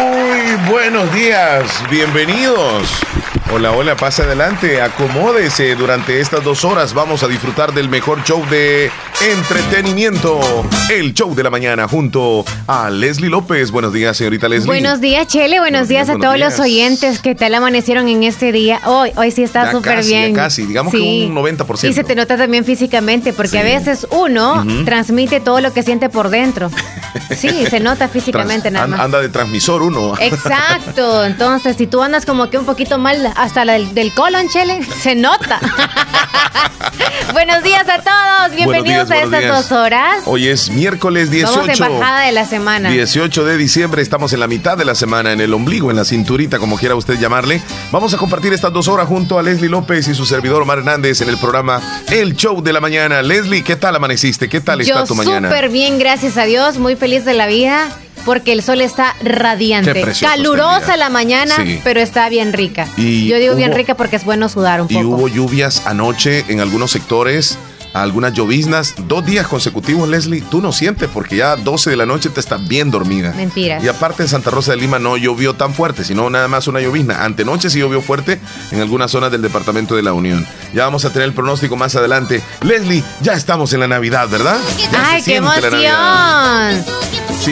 Muy buenos días, bienvenidos. Hola, hola, pase adelante, acomódese. Durante estas dos horas vamos a disfrutar del mejor show de entretenimiento, el show de la mañana, junto a Leslie López. Buenos días, señorita Leslie. Buenos días, Chele. Buenos, días, a todos los oyentes. ¿Qué tal amanecieron en este día? Hoy, hoy sí está súper bien. Ya casi, digamos que un 90%. Y se te nota también físicamente, porque a veces uno transmite todo lo que siente por dentro. Sí, se nota físicamente nada más. Anda de transmisor uno. Exacto. Entonces, si tú andas como que un poquito mal hasta la del, colon, Chele, se nota. Buenos días a todos. Bienvenidos a estas dos horas. Hoy es miércoles 18. Vamos en bajada de la semana. 18 de diciembre. Estamos en la mitad de la semana, en el ombligo, en la cinturita, como quiera usted llamarle. Vamos a compartir estas dos horas junto a Leslie López y su servidor Omar Hernández en el programa El Show de la Mañana. Leslie, ¿qué tal amaneciste? ¿Qué tal está tu mañana? Súper bien, gracias a Dios. Muy feliz de la vida porque el sol está radiante. Calurosa la mañana, pero está bien rica. Yo digo bien rica porque es bueno sudar un poco. Y hubo lluvias anoche en algunos sectores algunas lloviznas, dos días consecutivos, Leslie, tú no sientes porque ya a 12 de la noche te estás bien dormida. Mentira. Y aparte en Santa Rosa de Lima no llovió tan fuerte, sino nada más una llovizna. Antenoche sí llovió fuerte en algunas zonas del departamento de la Unión. Ya vamos a tener el pronóstico más adelante. Leslie, ya estamos en la Navidad, ¿verdad? ¡Ay, qué emoción!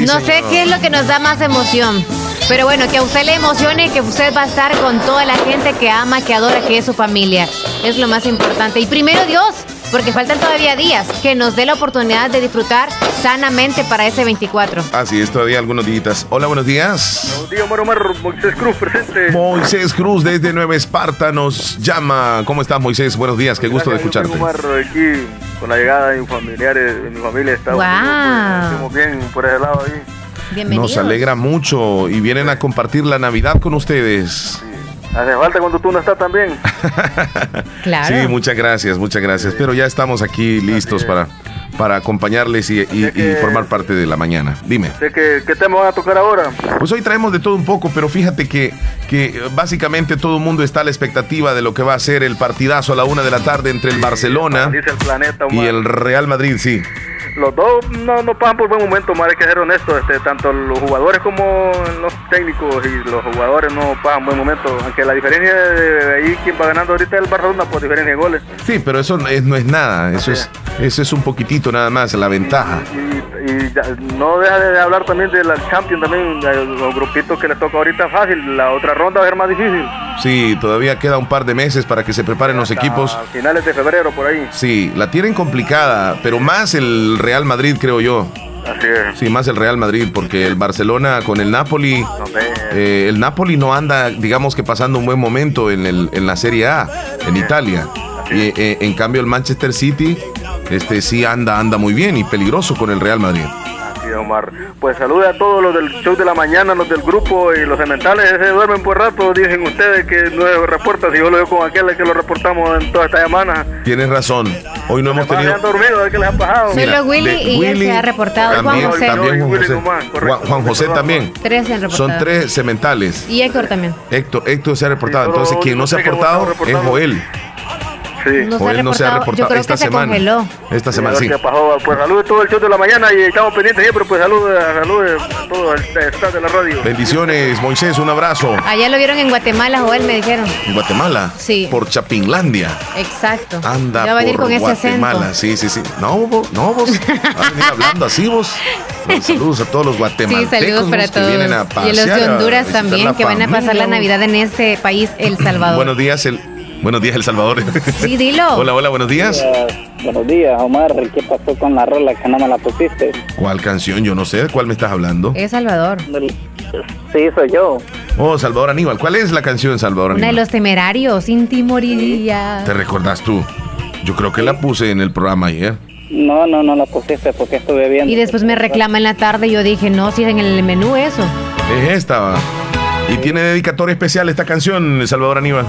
no sé qué es lo que nos da más emoción. Pero bueno, que a usted le emocione que usted va a estar con toda la gente que ama, que adora, que es su familia. Es lo más importante. Y primero Dios, porque faltan todavía días, que nos dé la oportunidad de disfrutar sanamente para ese 24. Así es, todavía algunos días. Hola, buenos días. Buenos días, Omar, Omar, Moisés Cruz presente. Moisés Cruz desde Nueva Esparta nos llama. ¿Cómo estás, Moisés? Buenos días, qué gusto de escucharte. Omar, aquí con la llegada de mis familiares, de mi familia está wow. Estamos bien por ese lado ahí. Nos alegra mucho y vienen a compartir la Navidad con ustedes. Hace falta cuando tú no estás también. claro. Sí, muchas gracias, muchas gracias. Pero ya estamos aquí listos para, para acompañarles y, formar parte de la mañana. Dime. qué, tema van a tocar ahora? Pues hoy traemos de todo un poco, pero fíjate que, que básicamente todo el mundo está a la expectativa de lo que va a ser el partidazo a la una de la tarde entre el Barcelona y el Real Madrid, sí los dos no, no pasan por buen momento, más hay que ser honesto, este, tanto los jugadores como los técnicos y los jugadores no pasan buen momento, aunque la diferencia de ahí quien va ganando ahorita es el Barcelona por diferencia de goles. Sí, pero eso no es, no es nada, eso es, eso es un poquitito nada más, la ventaja. Y, no deja de hablar también de la Champions, también, los grupitos que les toca ahorita fácil, la otra ronda va a ser más difícil. Sí, todavía queda un par de meses para que se preparen los equipos. finales de febrero, por ahí. Sí, la tienen complicada, pero más el Real Madrid, creo yo. Así es. Sí, más el Real Madrid, porque el Barcelona con el Napoli, eh, el Napoli no anda, digamos que pasando un buen momento en, el, en la Serie A, en Italia. Y eh, en cambio el Manchester City, este sí anda, anda muy bien y peligroso con el Real Madrid. Omar. Pues salude a todos los del show de la mañana, los del grupo y los cementales. Se duermen por rato, dicen ustedes que no reporta. Si yo lo veo con aquel que lo reportamos en toda esta semana. Tienes razón. Hoy no hemos tenido. Han dormido, ¿qué les ha pasado? Solo Willy y él se ha reportado. También, Juan José. También Juan José, Juan, José también. Tres se han reportado. Son tres cementales. Y Héctor también. Héctor, Héctor se ha reportado. Entonces, quien no se ha reportado es Joel. Sí. No se, no se ha reportado Yo creo esta que semana. Se congeló. Esta semana, sí. Pues saludos todo el show de la mañana y estamos pendientes siempre. Pues saludos salud a todo el staff de la radio. Bendiciones, Moisés, un abrazo. Allá lo vieron en Guatemala, Joel, me dijeron. ¿En Guatemala? Sí. Por Chapinlandia. Exacto. Anda, ya va a venir con Guatemala. ese acento. Sí, sí, sí. No, vos, no, vos. Vas a venir hablando así, vos. saludos a todos los guatemaltecos sí, saludos para todos. que vienen a pasear, Y los de Honduras también, que van a pasar la Navidad en este país, El Salvador. Buenos días, el Buenos días, El Salvador. Sí, dilo. hola, hola, buenos días. buenos días, Omar. ¿Qué pasó con la rola que no me la pusiste? ¿Cuál canción? Yo no sé. ¿De cuál me estás hablando? Es Salvador. Sí, soy yo. Oh, Salvador Aníbal. ¿Cuál es la canción, Salvador Aníbal? Una de los temerarios. Sin ti moriría. ¿Te recordás tú? Yo creo que la puse en el programa ayer. No, no, no la pusiste porque estuve viendo. Y después me reclama en la tarde y yo dije, no, si es en el menú eso. Es esta. ¿Y tiene dedicatoria especial esta canción, Salvador Aníbal?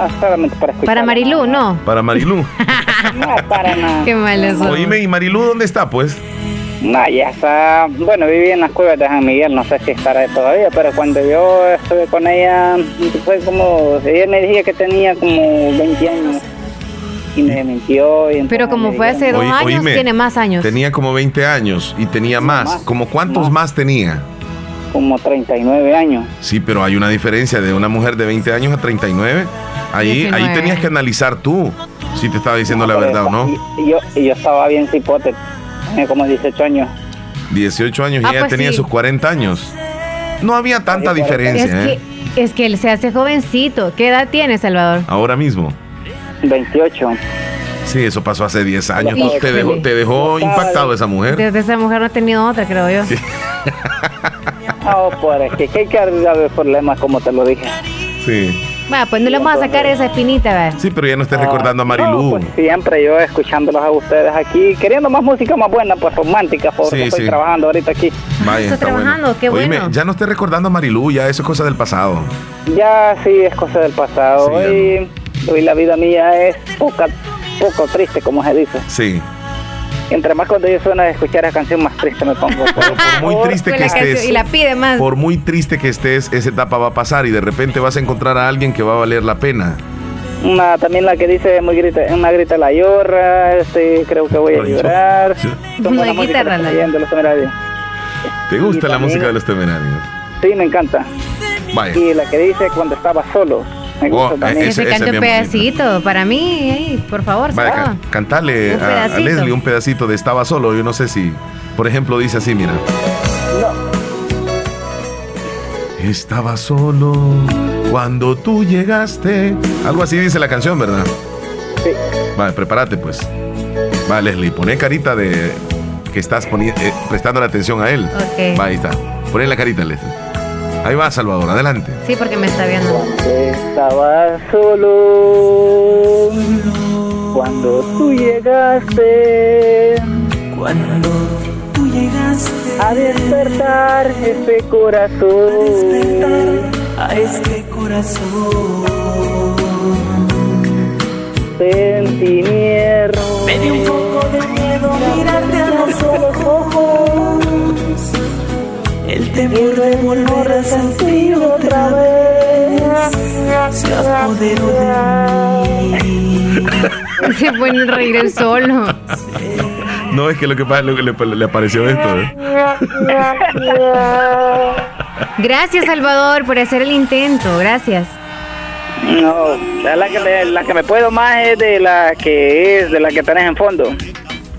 No, solamente para escuchar. Para Marilú, no. Para Marilú. no, para nada. Qué malo eso. Oíme, ¿y Marilú dónde está, pues? No, ya está. Bueno, viví en las cuevas de San Miguel, no sé si estará todavía, pero cuando yo estuve con ella, fue como. Ella me decía que tenía como 20 años. Y me mintió. Y pero como fue hace dos años, tiene más años. Tenía como 20 años y tenía más. ¿Como cuántos más. tenía? Como 39 años. Sí, pero hay una diferencia de una mujer de 20 años a 39. Ahí, ahí tenías que analizar tú si te estaba diciendo la verdad o no. Y, yo, y yo estaba bien cipote Tenía como 18 años. 18 años y ah, ella pues tenía sus 40 años. No había tanta diferencia. Es, ¿eh? que, es que él se hace jovencito. ¿Qué edad tiene, Salvador? Ahora mismo. 28. Sí, eso pasó hace 10 años. ¿Te dejó, te dejó impactado esa mujer? Desde esa mujer no ha tenido otra, creo yo. Sí. no, pues es que hay que arreglar problemas, como te lo dije. Sí. Va, pues no le vamos a sacar esa espinita, ¿verdad? Sí, pero ya no estés recordando a Marilú. pues siempre yo escuchándolos a ustedes aquí, queriendo más música más buena, pues romántica, porque estoy trabajando ahorita aquí. Vaya, estoy trabajando, qué bueno. Oíme, ya no estés recordando a Marilú, ya eso es cosa del pasado. Ya sí, es cosa del pasado. hoy, hoy la vida mía es poca, poco triste, como se dice. Sí entre más cuando yo suena de escuchar esa canción, más triste me pongo. por muy triste que estés, y la pide más. por muy triste que estés, esa etapa va a pasar y de repente vas a encontrar a alguien que va a valer la pena. Una, también la que dice muy grita, una grita la llora, este, creo que voy a llorar. Una guitarra la ¿Te gusta la música de los temerarios? Sí, me encanta. Y la que dice cuando estaba solo. Oh, e-, ese, cante un pedacito para mí, por favor. Vaya, cantarle a, Leslie un pedacito de Estaba solo. Yo no sé si, por ejemplo, dice así, mira. Estaba solo cuando tú llegaste. Algo así dice la canción, ¿verdad? Sí. Vale, prepárate pues. Vale, Leslie, poné carita de que estás eh, prestando la atención a él. Va, ahí está. Poné la carita, Leslie. Ahí va, Salvador, adelante. Sí, porque me está viendo. Estaba solo cuando tú llegaste. Cuando tú llegaste a despertar este corazón. A despertar a este corazón. Sentí miedo. Me dio un poco de miedo mirarte el temor de volver a sentir otra vez se apoderó de mí. Se pone a reír el solo. No, es que lo que pasa es lo que le, le apareció esto. ¿eh? Gracias, Salvador, por hacer el intento. Gracias. No, la que, la que me puedo más es de la que es de la que tenés en fondo.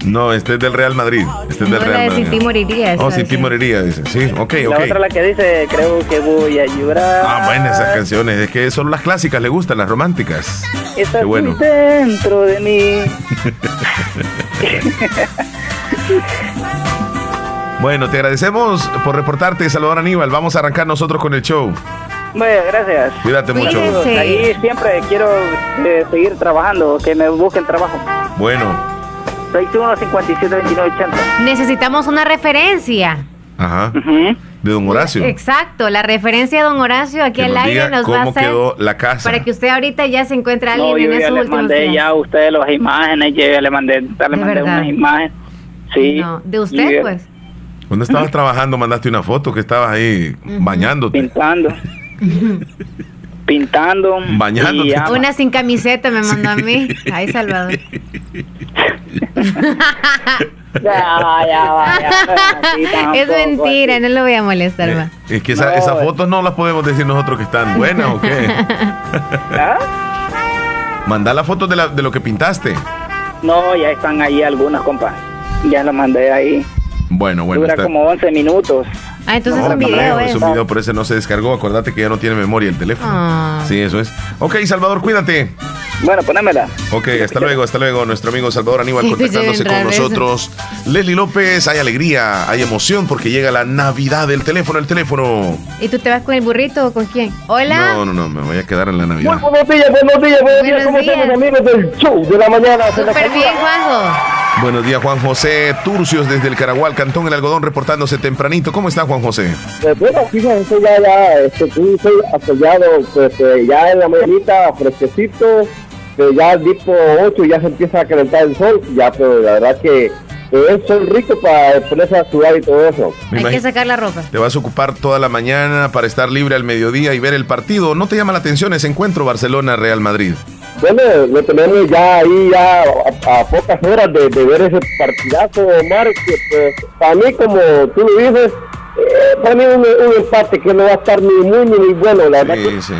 No, este es del Real Madrid. Este es del Real Madrid. Ti moriría. Oh, sin ti moriría, dice. Sí, ok, ok. La otra la que dice, creo que voy a llorar. Ah, bueno, esas canciones. Es que son las clásicas, le gustan, las románticas. Qué bueno. dentro de mí. bueno, te agradecemos por reportarte, Salvador Aníbal. Vamos a arrancar nosotros con el show. Bueno, gracias. Cuídate mucho. Ahí siempre quiero eh, seguir trabajando, que me busquen trabajo. Bueno, 21 57 29 80. Necesitamos una referencia. Ajá. De don Horacio. Exacto, la referencia de don Horacio aquí al aire nos va a hacer. quedó la casa? Para que usted ahorita ya se encuentre a alguien no, en esos últimos le mandé ya a usted las imágenes, yo ya le mandé, le mandé unas imágenes. Sí. No, de usted, pues. Cuando estabas trabajando, mandaste una foto que estabas ahí bañándote. Pintando. pintando. Bañándote. Una sin camiseta me mandó a mí. Ay, Salvador. ya, ya, es mentira, no lo voy a molestar eh, más. Es que esas fotos no las podemos decir nosotros que están buenas o qué. ¿Ah? Manda las fotos de, la, de lo que pintaste. No, ya están ahí algunas, compa. Ya las mandé ahí. Bueno, bueno. Dura como 11 minutos. Ah, entonces es un video. Es un video, por eso no se descargó. Acuérdate que ya no tiene memoria el teléfono. Ah. Sí, eso es. Ok, Salvador, cuídate. Bueno, ponémela. Ok, hasta luego, hasta luego. Nuestro amigo Salvador Aníbal contactándose con nosotros. Leslie López, hay alegría, hay emoción porque llega la Navidad del teléfono, el teléfono. ¿Y tú te vas con el burrito o con quién? Hola. No, no, no, me voy a quedar en la Navidad. buenos días, buenos días, buenos días. ¿Cómo están amigos del show de la mañana? Súper bien, Juanjo. Buenos días, Juan José Turcios desde el Caragual, Cantón El Algodón, reportándose tempranito. ¿Cómo está, Juan José? Eh, bueno, fíjate, ya, ya, este, soy apoyado, pues, eh, ya en la mañanita, fresquecito, pero ya el tipo 8 ya se empieza a calentar el sol, ya, pero la verdad que es sol rico para ponerse a sudar y todo eso. Hay que sacar la ropa. Te vas a ocupar toda la mañana para estar libre al mediodía y ver el partido. ¿No te llama la atención ese encuentro Barcelona-Real Madrid? Bueno, lo tenemos ya ahí ya a, pocas horas de, ver ese partidazo, Omar, que pues para mí, como tú lo dices, eh, para mí un, un, empate que no va a estar ni muy ni muy bueno, la verdad. Sí, sí.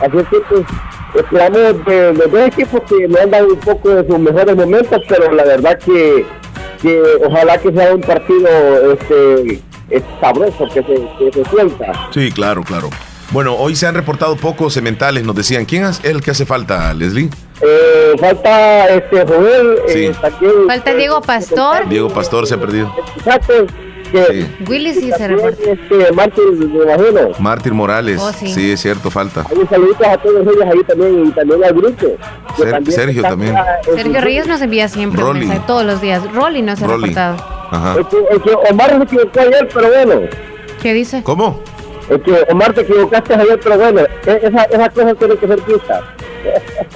Así que pues, esperamos de los dos equipos que nos han dado un poco de sus mejores momentos, pero la verdad que, que ojalá que sea un partido este, sabroso, que se, que se suelta. Sí, claro, claro. Bueno, hoy se han reportado pocos sementales, nos decían. ¿Quién es el que hace falta, Leslie? Eh, falta este Joel, eh, falta Diego Pastor. Diego Pastor se ha perdido. Que Willy sí se reporta. Este, Mártir, Morales. Oh, sí. es cierto, falta. Hay saluditos a todos ellos ahí también y también al grupo. Sergio también. Sergio Reyes nos envía siempre todos los días. Rolly no se ha reportado. Ajá. Omar se equivocó ayer, pero bueno. ¿Qué dice? ¿Cómo? Es que Omar te equivocaste ayer, pero bueno, e-, esa, esa cosa tiene que ser justa.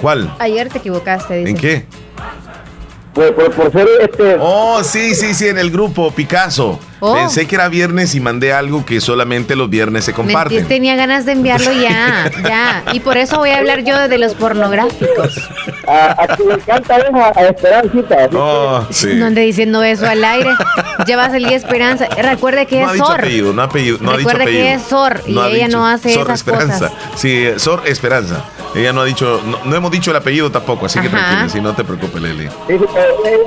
¿Cuál? Ayer te equivocaste, dice. ¿En qué? Por, por, ser este. Oh, sí, sí, sí, en el grupo Picasso. Oh. Pensé que era viernes y mandé algo que solamente los viernes se comparten. tenía ganas de enviarlo ya, ya. Y por eso voy a hablar yo de los pornográficos. A, a me encanta a, a Esperancita. Oh, sí. No ande diciendo eso al aire. Llevas el día Esperanza. Recuerde que es Sor. Apellido, no, apellido, no Recuerde que es Sor y ella no hace Sor esas Esperanza. cosas. Sí, Sor Esperanza. Ella no ha dicho, no, hemos dicho el apellido tampoco, así que tranquila, si no te preocupes, Leslie.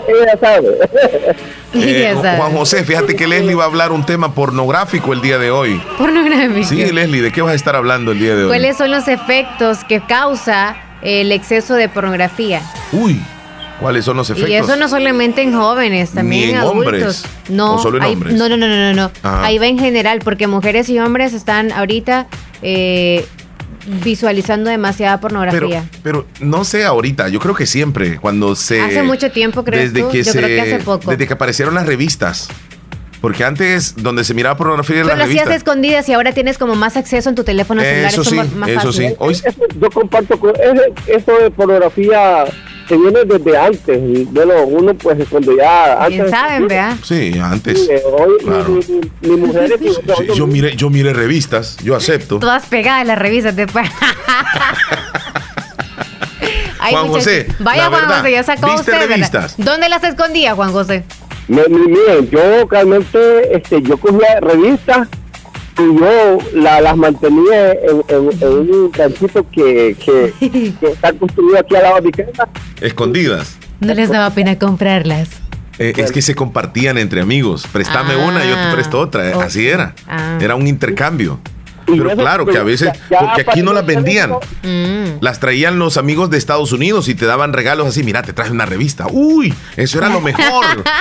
Ella sabe. Eh, Juan José, fíjate que Leslie va a hablar un tema pornográfico el día de hoy. Pornográfico. Sí, Leslie, ¿de qué vas a estar hablando el día de hoy? ¿Cuáles son los efectos que causa el exceso de pornografía? Uy. ¿Cuáles son los efectos? Y eso no solamente en jóvenes, también en, adultos. Hombres, no, solo en hombres? No, no, no, no, no. Ahí va en general, porque mujeres y hombres están ahorita eh, visualizando demasiada pornografía. Pero, no sé ahorita, yo creo que siempre, cuando se... Hace mucho tiempo, creo desde Que yo creo que hace poco. Desde que aparecieron las revistas. Porque antes, donde se miraba pornografía en Pero las revistas... hacías escondida y ahora tienes como más acceso en tu teléfono celular. Eso sí, eso sí. Hoy... yo comparto con... Eso de pornografía se viene desde antes. Bueno, uno pues cuando ya... Antes, saben, ¿verdad? Sí, antes. Sí, hoy mi, mujer... yo, mire, yo mire revistas, yo acepto. Todas pegadas las revistas después. Juan José. Vaya Juan José, ya sacó usted. Revistas? ¿Dónde las escondía, Juan José? Miren, yo realmente este, yo cogía revistas y yo las mantenía en, un ranchito que, que, está construido aquí al lado de mi casa. Escondidas. No les daba pena comprarlas. Eh, es que se compartían entre amigos. Préstame ah. una, yo te presto otra. Así era. Ah. Era un intercambio. Pero claro que a veces, porque aquí no las vendían, mm. las traían los amigos de Estados Unidos y te daban regalos así, mira, te traje una revista. Uy, eso era lo mejor.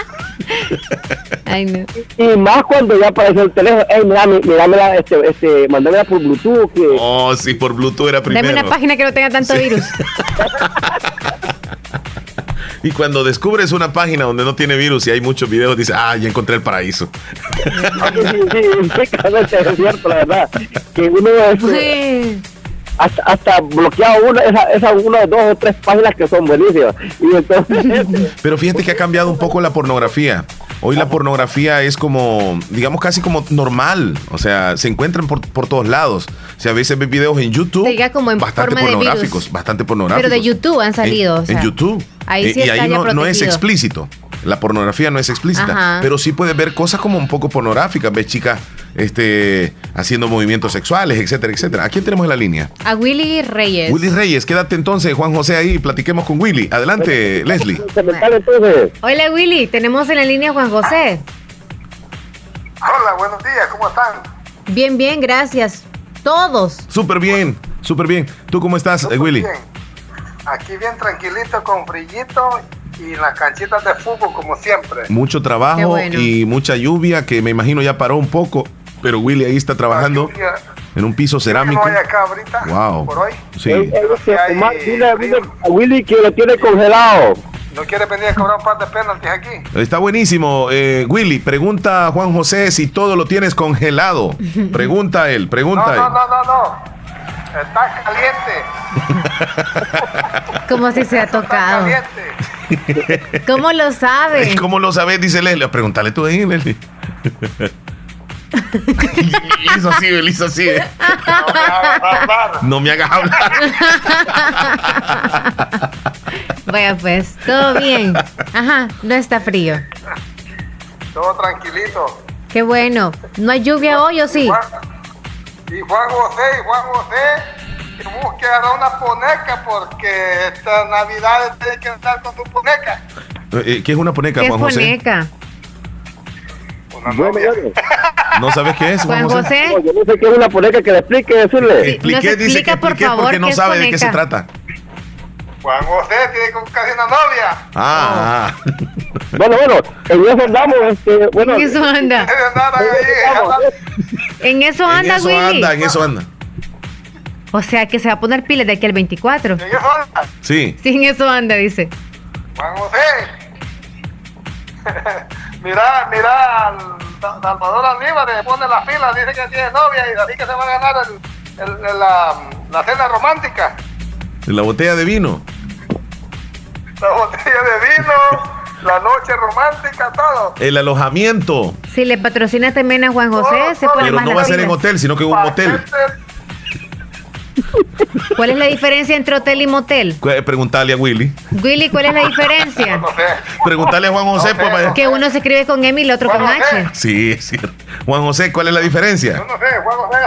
Y más cuando ya apareció el teléfono, hey, mira, mira, este, este, mándamela por Bluetooth. Que... Oh, sí, por Bluetooth era primero. Dame una página que no tenga tanto virus. Y cuando descubres una página donde no tiene virus y hay muchos videos, dices, ah, ya encontré el paraíso. sí, sí, sí, es cierto, la verdad. Que uno es, hasta, hasta bloqueado una, esa, esa una, dos o tres páginas que son buenísimas. Y entonces, Pero fíjate que ha cambiado un poco la pornografía. Hoy la pornografía es como, digamos, casi como normal. O sea, se encuentran por, por todos lados. O sea, a veces ves videos en YouTube como en bastante pornográficos, bastante pornográficos. Pero de YouTube han salido. En, YouTube. Ahí sí y, ahí no, no, es explícito. La pornografía no es explícita. Pero sí puedes ver cosas como un poco pornográficas. Ves chicas este, haciendo movimientos sexuales, etcétera, etcétera. ¿A quién tenemos en la línea? A Willy Reyes. Willy Reyes, quédate entonces, Juan José, ahí, platiquemos con Willy. Adelante, Leslie. Hola Willy, tenemos en la línea a Juan José. Hola, buenos días, ¿cómo están? Bien, bien, gracias. Todos. Súper bien, súper bien. ¿Tú cómo estás, Willy? Bien. Aquí bien tranquilito, con brillito y las canchitas de fútbol como siempre. Mucho trabajo y mucha lluvia que me imagino ya paró un poco, pero Willy ahí está trabajando en un piso cerámico. No hay acá ahorita, wow. por hoy. Sí. Eh, eh, dile, a Willy que lo tiene congelado. ¿No quiere venir a cobrar un par de penaltis aquí? Está buenísimo. Eh, Willy, pregunta a Juan José si todo lo tienes congelado. Pregunta a él, pregunta no, a él. No, no, no, no. Está caliente. Como si se ha tocado. Está caliente. ¿Cómo lo sabe? ¿Cómo lo sabes? Dice Leslie. Pregúntale tú ahí, Leslie. hizo así, él hizo así. No me hagas hablar. Vaya pues, todo bien. Ajá, no está frío. Todo tranquilito. Qué bueno. ¿No hay lluvia hoy o sí? Y Juan José, y Juan José, que busque una poneca porque esta Navidad tiene que estar con tu poneca. Eh, ¿Qué es una poneca, ¿Qué Juan es José? poneca? ¿No sabes qué es, Juan José? yo no sé qué es una poneca que le explique, decirle. Expliqué, dice que por expliqué favor, porque no ¿qué es sabe de qué se trata. Juan José tiene como casi una novia. Ah, ah. Bueno, bueno, en eso andamos, este, bueno. En eso anda. En eso en anda, eso Willy. anda, en eso anda. O sea que se va a poner pilas de aquí al 24. En eso anda. Sí. Sí, en eso anda, dice. Juan José. mira, mira, al Salvador Aníbal le pone la fila, dice que tiene novia y así que se va a ganar el, el- el- la, la cena romántica. La botella de vino. La botella de vino, la noche romántica, todo. El alojamiento. Si le patrocina también a Juan José, se pone Pero más no va a ser en hotel, sino que en un motel. ¿Cuál es la diferencia entre hotel y motel? Cu- Preguntarle a Willy. Willy, ¿cuál es la diferencia? No sé. Preguntarle a Juan José. pues, para- Que uno se escribe con M y el otro con José. H. Sí, es cierto. Juan José, ¿cuál es la diferencia? Yo no sé, Juan José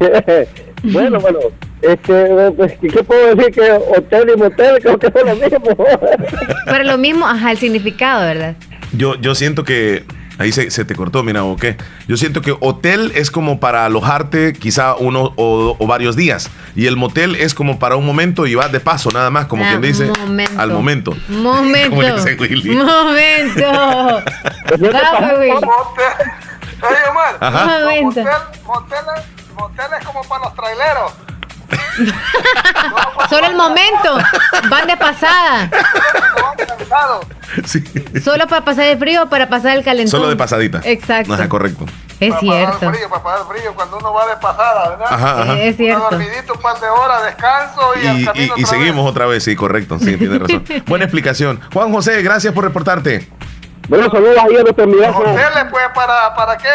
debe saber. bueno, bueno, este, pues, ¿qué puedo decir? Que hotel y motel creo que son lo mismo. Pero lo mismo, ajá, el significado, ¿verdad? Yo, yo siento que. Ahí se, se te cortó, mira, ¿o qué? Yo siento que hotel es como para alojarte quizá uno o, o varios días. Y el motel es como para un momento y vas de paso, nada más, como Ah, quien dice. momento. Al momento. Momento. Como le dice Willy. Momento. Vamos, Willy. Motel. Oye, Omar. Ajá. Momento. Motel, motel, motel es como para los traileros. Solo el momento. Van de pasada. Sí. Solo para pasar el frío o para pasar el calentón. Solo de pasadita. Exacto. Ajá, correcto. Es Para cierto. pasar el frío, para pasar el frío cuando uno va de pasada, ¿verdad? Ajá, ajá. Es cierto. dormidito, un par de horas, descanso y, al Y, camino y- y otra vez. seguimos otra vez, sí, correcto. Sí, tiene razón. Buena explicación. Juan José, gracias por reportarte. bueno, saludos ahí a nuestro amigazo. Hoteles, pues, ¿para, para qué?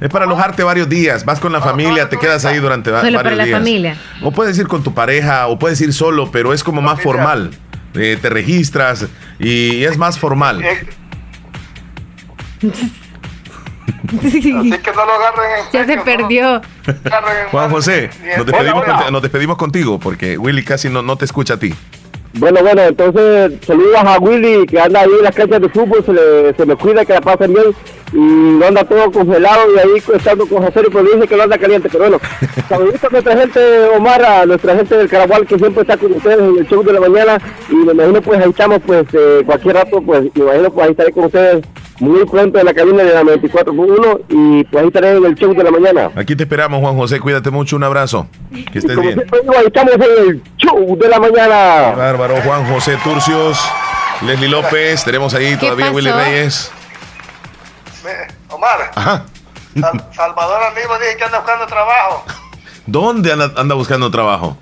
Es para alojarte varios días. Vas con la familia, te quedas ahí durante va- Solo varios para la días. familia. O puedes ir con tu pareja, o puedes ir solo, pero es como más formal. Eh, te registras y es más formal. Eh, Así que no lo agarren en Ya se serio, perdió. no lo agarren en Juan mal- José, nos despedimos, nos despedimos contigo porque Willy casi no, no te escucha a ti. Bueno, bueno, entonces saludos a Willy que anda ahí en las canchas de fútbol, se, le, se me cuida que la pasen bien y no anda todo congelado y ahí estando con José pues dice que no anda caliente, pero bueno, saluditos a nuestra gente Omar, a nuestra gente del Caragual que siempre está con ustedes en el show de la mañana y me imagino pues ahí estamos pues eh, cualquier rato pues me imagino pues ahí estaré con ustedes muy pronto en la cabina de la 94.1 y pues ahí estaré en el show de la mañana. Aquí te esperamos, Juan José. Cuídate mucho. Un abrazo. Que estés Como bien. siempre digo, ahí estamos en el show de la mañana. Bárbaro, Juan José Turcios, Leslie López. Tenemos ahí ¿Qué todavía Willy? Reyes. Omar, Ajá. Sal- Salvador Aníbal dice que anda buscando trabajo. ¿Dónde anda, anda buscando trabajo?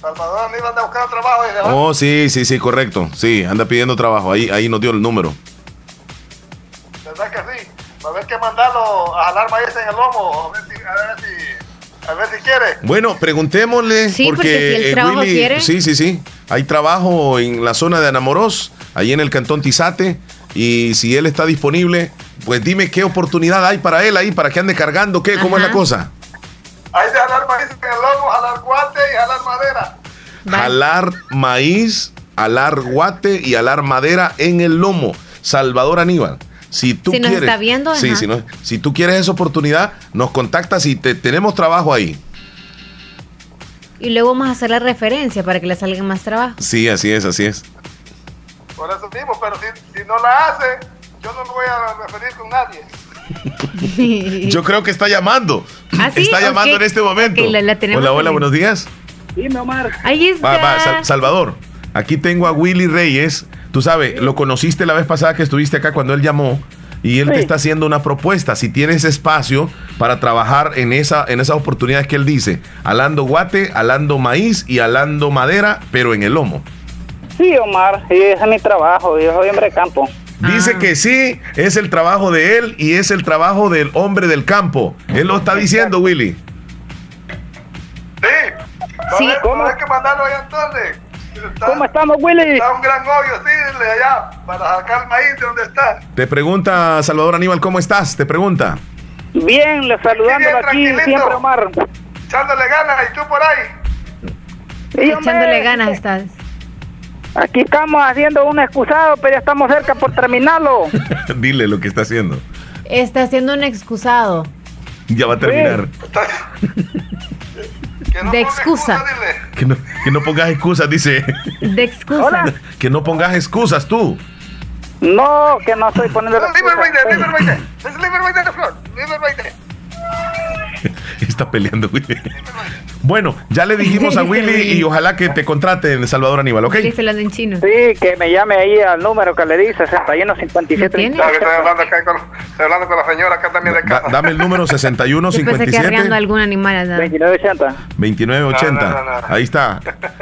Salvador Aníbal anda buscando trabajo y. Oh, sí, sí, sí, correcto. Sí, anda pidiendo trabajo. Ahí, ahí nos dio el número. ¿Verdad que sí? Va a haber que mandarlo a jalar maíz en el lomo, a ver si, a ver si, a ver si quiere. Bueno, preguntémosle. Sí, porque si el eh, trabajo Willy, quiere. Sí, sí, sí. Hay trabajo en la zona de Anamorós, ahí en el cantón Tizate. Y si él está disponible, pues dime qué oportunidad hay para él ahí, para que ande cargando, qué, cómo es la cosa. Hay de jalar maíz en el lomo, jalar guate y jalar madera. Jalar maíz, alar guate y alar madera en el lomo. Salvador Aníbal. Si tú Si nos quieres, está viendo, sí, ajá. si, no- si tú quieres esa oportunidad, nos contactas y te, tenemos trabajo ahí. Y luego vamos a hacer la referencia para que le salga más trabajo. Sí, así es, así es. Por eso mismo, pero si, si no la hace, yo no me voy a referir con nadie. Yo creo que está llamando. ¿Ah, sí? Está llamando en este momento. Ok, la- la tenemos hola, hola, en- buenos días. Dime, Omar. Ahí está. Va, va, Salvador, aquí tengo a Willy Reyes. Tú sabes, lo conociste la vez pasada que estuviste acá cuando él llamó y él te está haciendo una propuesta. Si tienes espacio para trabajar en, esa, en esas oportunidades que él dice, alando guate, alando maíz y alando madera, pero en el lomo. Sí, Omar, ese es mi trabajo, yo soy hombre de campo. Dice ah. que sí, es el trabajo de él y es el trabajo del hombre del campo. Él lo está diciendo, Willy. Sí. Sí. ¿Cómo? Hay que mandarlo ahí entonces. ¿Cómo estamos, Willy? Está un gran hoyo, sí, allá, para sacar maíz de donde está. Te pregunta Salvador Aníbal, ¿cómo estás? Te pregunta. Bien, le saludándolo aquí siempre, Omar. Echándole ganas, ¿y tú por ahí? Echándole ganas estás. Aquí estamos haciendo un excusado, pero ya estamos cerca por terminarlo. Dile lo que está haciendo. Está haciendo un excusado. Ya va a terminar. De excusa. que, no, que no pongas excusas, dice. De excusa. Que no pongas excusas tú. No, que no estoy poniendo. Está peleando, Willy. Bueno, ya le dijimos a Willy y ojalá que te contrate en Salvador Aníbal, ¿ok? Dice en chino. Sí, que me llame ahí al número que le di, 6157. Estoy hablando, acá con, estoy hablando con la señora acá también de casa. dame el número 6157. algún animal. 2980. 2980. Ahí está.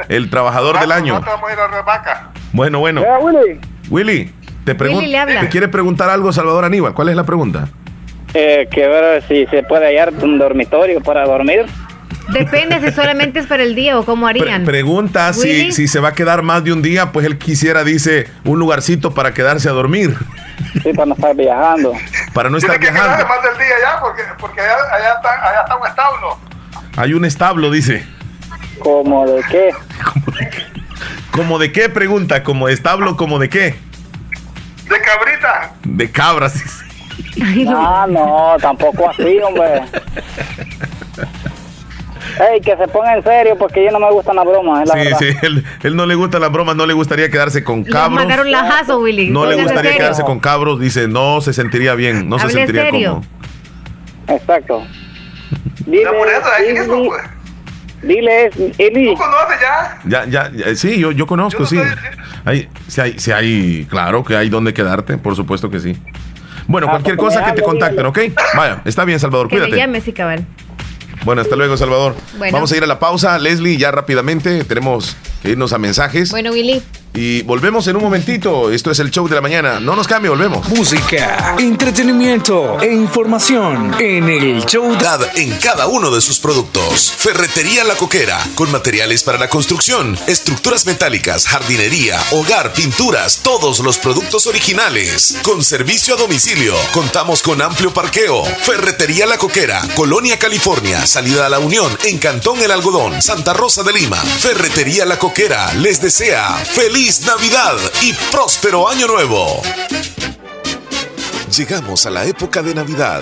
El trabajador del año. Vamos a ir a Bueno, bueno. Willy. Willy, te, ¿te quiere preguntar algo Salvador Aníbal? ¿Cuál es la pregunta? Eh, que ver si se puede hallar un dormitorio para dormir. Depende si solamente es para el día o cómo harían. pregunta si, si se va a quedar más de un día, pues él quisiera, dice, un lugarcito para quedarse a dormir. Sí, para no estar viajando. Para no estar viajando. más del día ya, porque, porque allá, allá, está, allá está un establo. Hay un establo, dice. ¿Cómo de qué? ¿Cómo de qué? ¿Cómo de qué? Pregunta, ¿como establo, como de qué? De cabrita. De cabras, dice. Ah, no, tampoco así, hombre. Ey, que se ponga en serio porque yo no me gustan las bromas, sí, Sí, él, él, no le gusta las bromas, no le gustaría quedarse con cabros. Le lajazo, Willy. No le gustaría quedarse con cabros, dice, no se sentiría bien, no se sentiría serio. como. Exacto. Dile, por eso, dile, pues. dile, Eli. ¿Tú conoces ya? Ya, ya, sí, yo, yo conozco, sí. Hay, si hay, si hay, claro que hay donde quedarte, por supuesto que sí. Bueno, ah, cualquier cosa que te contacten, ¿ok? Vaya, está bien, Salvador, cuídate. Me llame, sí, cabal. Bueno, hasta luego, Salvador. Vamos a ir a la pausa. Leslie, ya rápidamente tenemos que irnos a mensajes. Bueno, Willy. Y volvemos en un momentito. Esto es el show de la mañana. No nos cambie, volvemos. Música, entretenimiento e información en el show de... en cada uno de sus productos. Ferretería La Coquera, con materiales para la construcción, estructuras metálicas, jardinería, hogar, pinturas, todos los productos originales. Con servicio a domicilio. Contamos con amplio parqueo. Ferretería La Coquera, Colonia, California, salida a la Unión, en Cantón El Algodón, Santa Rosa de Lima. Ferretería La Coquera les desea feliz Navidad y próspero Año Nuevo. Llegamos a la época de Navidad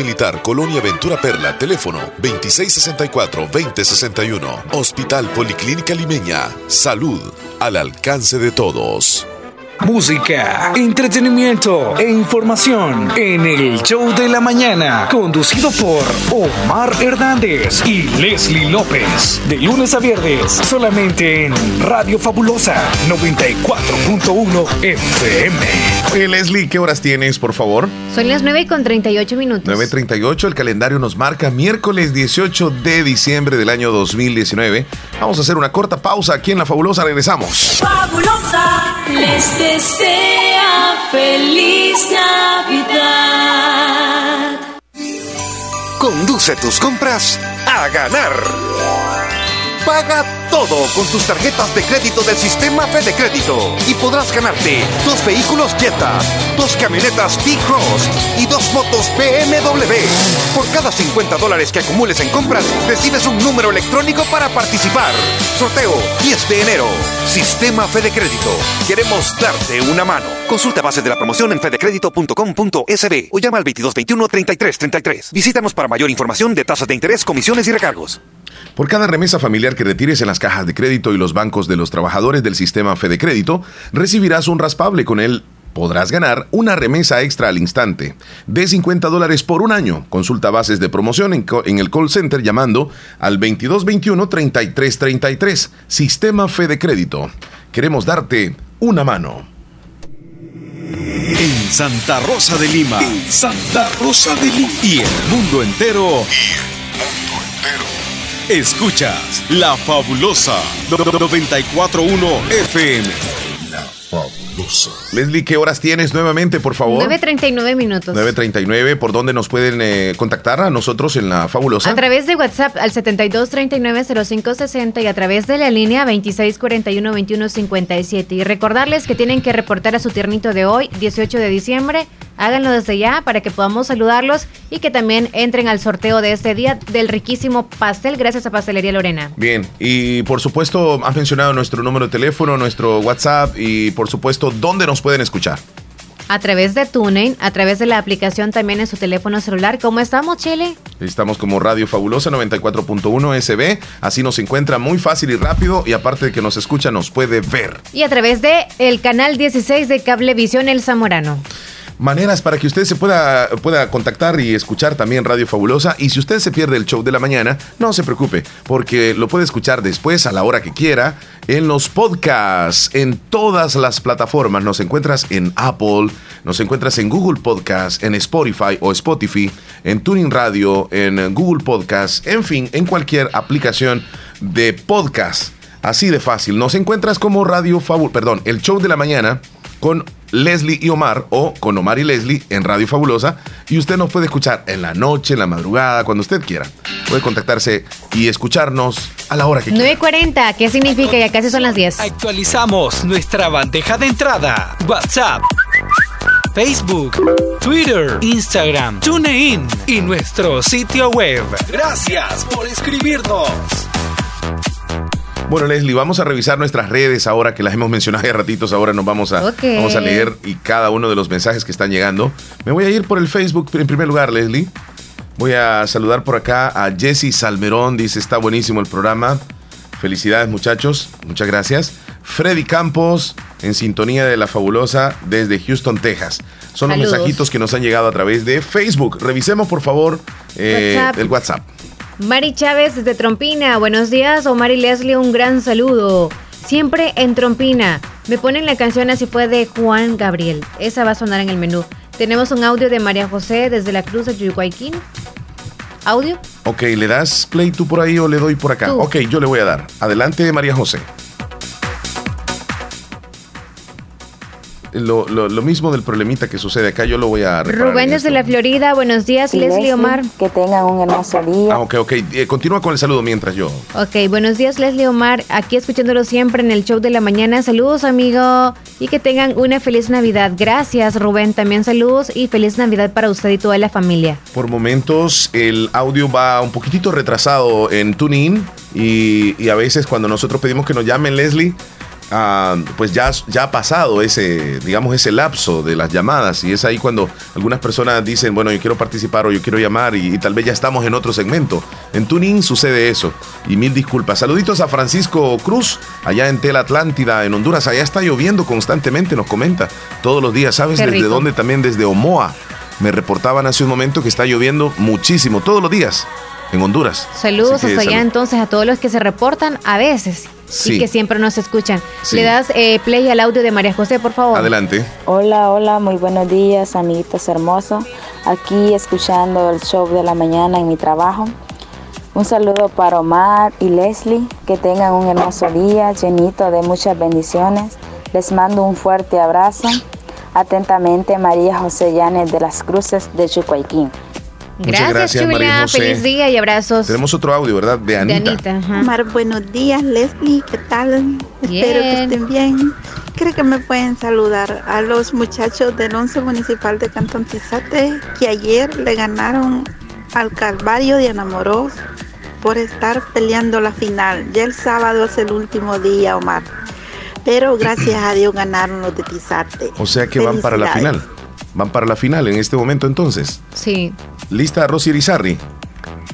Militar, Colonia Ventura Perla, teléfono 2664-2061. Hospital Policlínica Limeña. Salud al alcance de todos. Música, entretenimiento e información en el show de la mañana, conducido por Omar Hernández y Leslie López. De lunes a viernes, solamente en Radio Fabulosa 94.1 FM. Oye, Leslie, ¿qué horas tienes, por favor? Son las 9 con 38 minutos. 9.38, el calendario nos marca miércoles 18 de diciembre del año 2019. Vamos a hacer una corta pausa aquí en La Fabulosa, regresamos. Fabulosa, les desea feliz Navidad. Conduce tus compras a ganar. Paga todo con tus tarjetas de crédito del sistema Fede Crédito y podrás ganarte dos vehículos Jetta, dos camionetas T-Cross y dos motos BMW. Por cada 50 dólares que acumules en compras, recibes un número electrónico para participar. Sorteo 10 de enero. Sistema Fede Crédito. Queremos darte una mano. Consulta bases de la promoción en fedecredito.com.sb o llama al 2221-3333. Visítanos para mayor información de tasas de interés, comisiones y recargos. Por cada remesa familiar que retires en las cajas de crédito y los bancos de los trabajadores del sistema Fede Crédito, recibirás un raspable con él. Podrás ganar una remesa extra al instante de 50 dólares por un año. Consulta bases de promoción en, en el call center llamando al 2221-3333. Sistema Fede Crédito. Queremos darte una mano. En Santa Rosa de Lima. Santa Rosa de Lima. Y el mundo entero. Escuchas La Fabulosa 941 FM. La Fabulosa. Leslie, ¿qué horas tienes nuevamente, por favor? 9.39 minutos. 9.39, ¿por dónde nos pueden eh, contactar a nosotros en La Fabulosa? A través de WhatsApp al 72390560 y a través de la línea 26412157. Y recordarles que tienen que reportar a su tiernito de hoy, 18 de diciembre, háganlo desde ya para que podamos saludarlos y que también entren al sorteo de este día del riquísimo pastel gracias a Pastelería Lorena. Bien, y por supuesto has mencionado nuestro número de teléfono, nuestro WhatsApp y por supuesto dónde nos pueden escuchar. A través de TuneIn, a través de la aplicación también en su teléfono celular. ¿Cómo estamos, Chile? Estamos como Radio Fabulosa 94.1 SB. Así nos encuentra muy fácil y rápido. Y aparte de que nos escucha, nos puede ver. Y a través de el canal 16 de Cablevisión El Zamorano maneras para que usted se pueda, pueda contactar y escuchar también Radio Fabulosa. Y si usted se pierde el show de la mañana, no se preocupe, porque lo puede escuchar después a la hora que quiera en los podcasts, en todas las plataformas. Nos encuentras en Apple, nos encuentras en Google Podcast, en Spotify o Spotify, en Tuning Radio, en Google Podcast, en fin, en cualquier aplicación de podcast. Así de fácil. Nos encuentras como Radio Fabulosa, perdón, el show de la mañana con Leslie y Omar o con Omar y Leslie en Radio Fabulosa y usted nos puede escuchar en la noche, en la madrugada, cuando usted quiera. Puede contactarse y escucharnos a la hora que quiera. 9.40, ¿qué significa? Ya casi son las 10. Actualizamos nuestra bandeja de entrada. WhatsApp. Facebook, Twitter, Instagram, TuneIn y nuestro sitio web. Gracias por escribirnos. Bueno, Leslie, vamos a revisar nuestras redes ahora que las hemos mencionado ya ratitos. Ahora nos vamos a, vamos a leer y cada uno de los mensajes que están llegando. Me voy a ir por el Facebook en primer lugar, Leslie. Voy a saludar por acá a Jesse Salmerón. Dice, está buenísimo el programa. Felicidades muchachos. Muchas gracias. Freddy Campos, en sintonía de la fabulosa desde Houston, Texas. Son los mensajitos que nos han llegado a través de Facebook. Revisemos por favor eh, el WhatsApp. Mari Chávez desde Trompina, buenos días. Omar y Leslie, un gran saludo. Siempre en Trompina. Me ponen la canción así fue de Juan Gabriel. Esa va a sonar en el menú. Tenemos un audio de María José desde la Cruz de Yuhuayquín. ¿Audio? Ok, ¿le das play tú por ahí o le doy por acá? Ok, yo le voy a dar. Adelante, María José. Lo, lo, mismo del problemita que sucede acá, yo lo voy a reparar Rubén desde la Florida, buenos días, Leslie, Omar. Que tengan un hermoso día. Ah, ok, ok. Eh, continúa con el saludo mientras yo. Ok, buenos días, Leslie Omar. Aquí escuchándolo siempre en el show de la mañana. Saludos, amigo. Y que tengan una feliz Navidad. Gracias, Rubén. También saludos y feliz Navidad para usted y toda la familia. Por momentos, el audio va un poquitito retrasado en TuneIn. Y, y a veces cuando nosotros pedimos que nos llamen, Leslie Ah, pues ya, ya ha pasado ese, digamos, ese lapso de las llamadas y es ahí cuando algunas personas dicen, bueno, yo quiero participar o yo quiero llamar y, tal vez ya estamos en otro segmento. En Tuning sucede eso y mil disculpas. Saluditos a Francisco Cruz, allá en Tela Atlántida, en Honduras. Allá está lloviendo constantemente, nos comenta todos los días. ¿Sabes desde dónde? También desde Omoa. Me reportaban hace un momento que está lloviendo muchísimo, todos los días en Honduras. Saludos hasta allá entonces a todos los que se reportan a veces y que siempre nos escuchan. Le das eh, play al audio de María José, por favor. Adelante. Hola, hola, muy buenos días, amiguitos hermosos. Aquí escuchando el show de la mañana en mi trabajo. Un saludo para Omar y Leslie, que tengan un hermoso día llenito de muchas bendiciones. Les mando un fuerte abrazo. Atentamente, María José Llanes de las Cruces de Chucuayquín. Gracias, gracias María José. Feliz día y abrazos. Tenemos otro audio, ¿verdad? De Anita. De Anita buenos días, Leslie. ¿Qué tal? Espero que estén bien. Creo que me pueden saludar a los muchachos del 11 Municipal de Cantón Tizate que ayer le ganaron al Calvario de Enamoros por estar peleando la final. Ya el sábado es el último día, Omar. Pero gracias a Dios ganaron los de Tizate. O sea que van para la final. Van para la final en este momento entonces. Sí. ¿Lista Rosy Irizarry?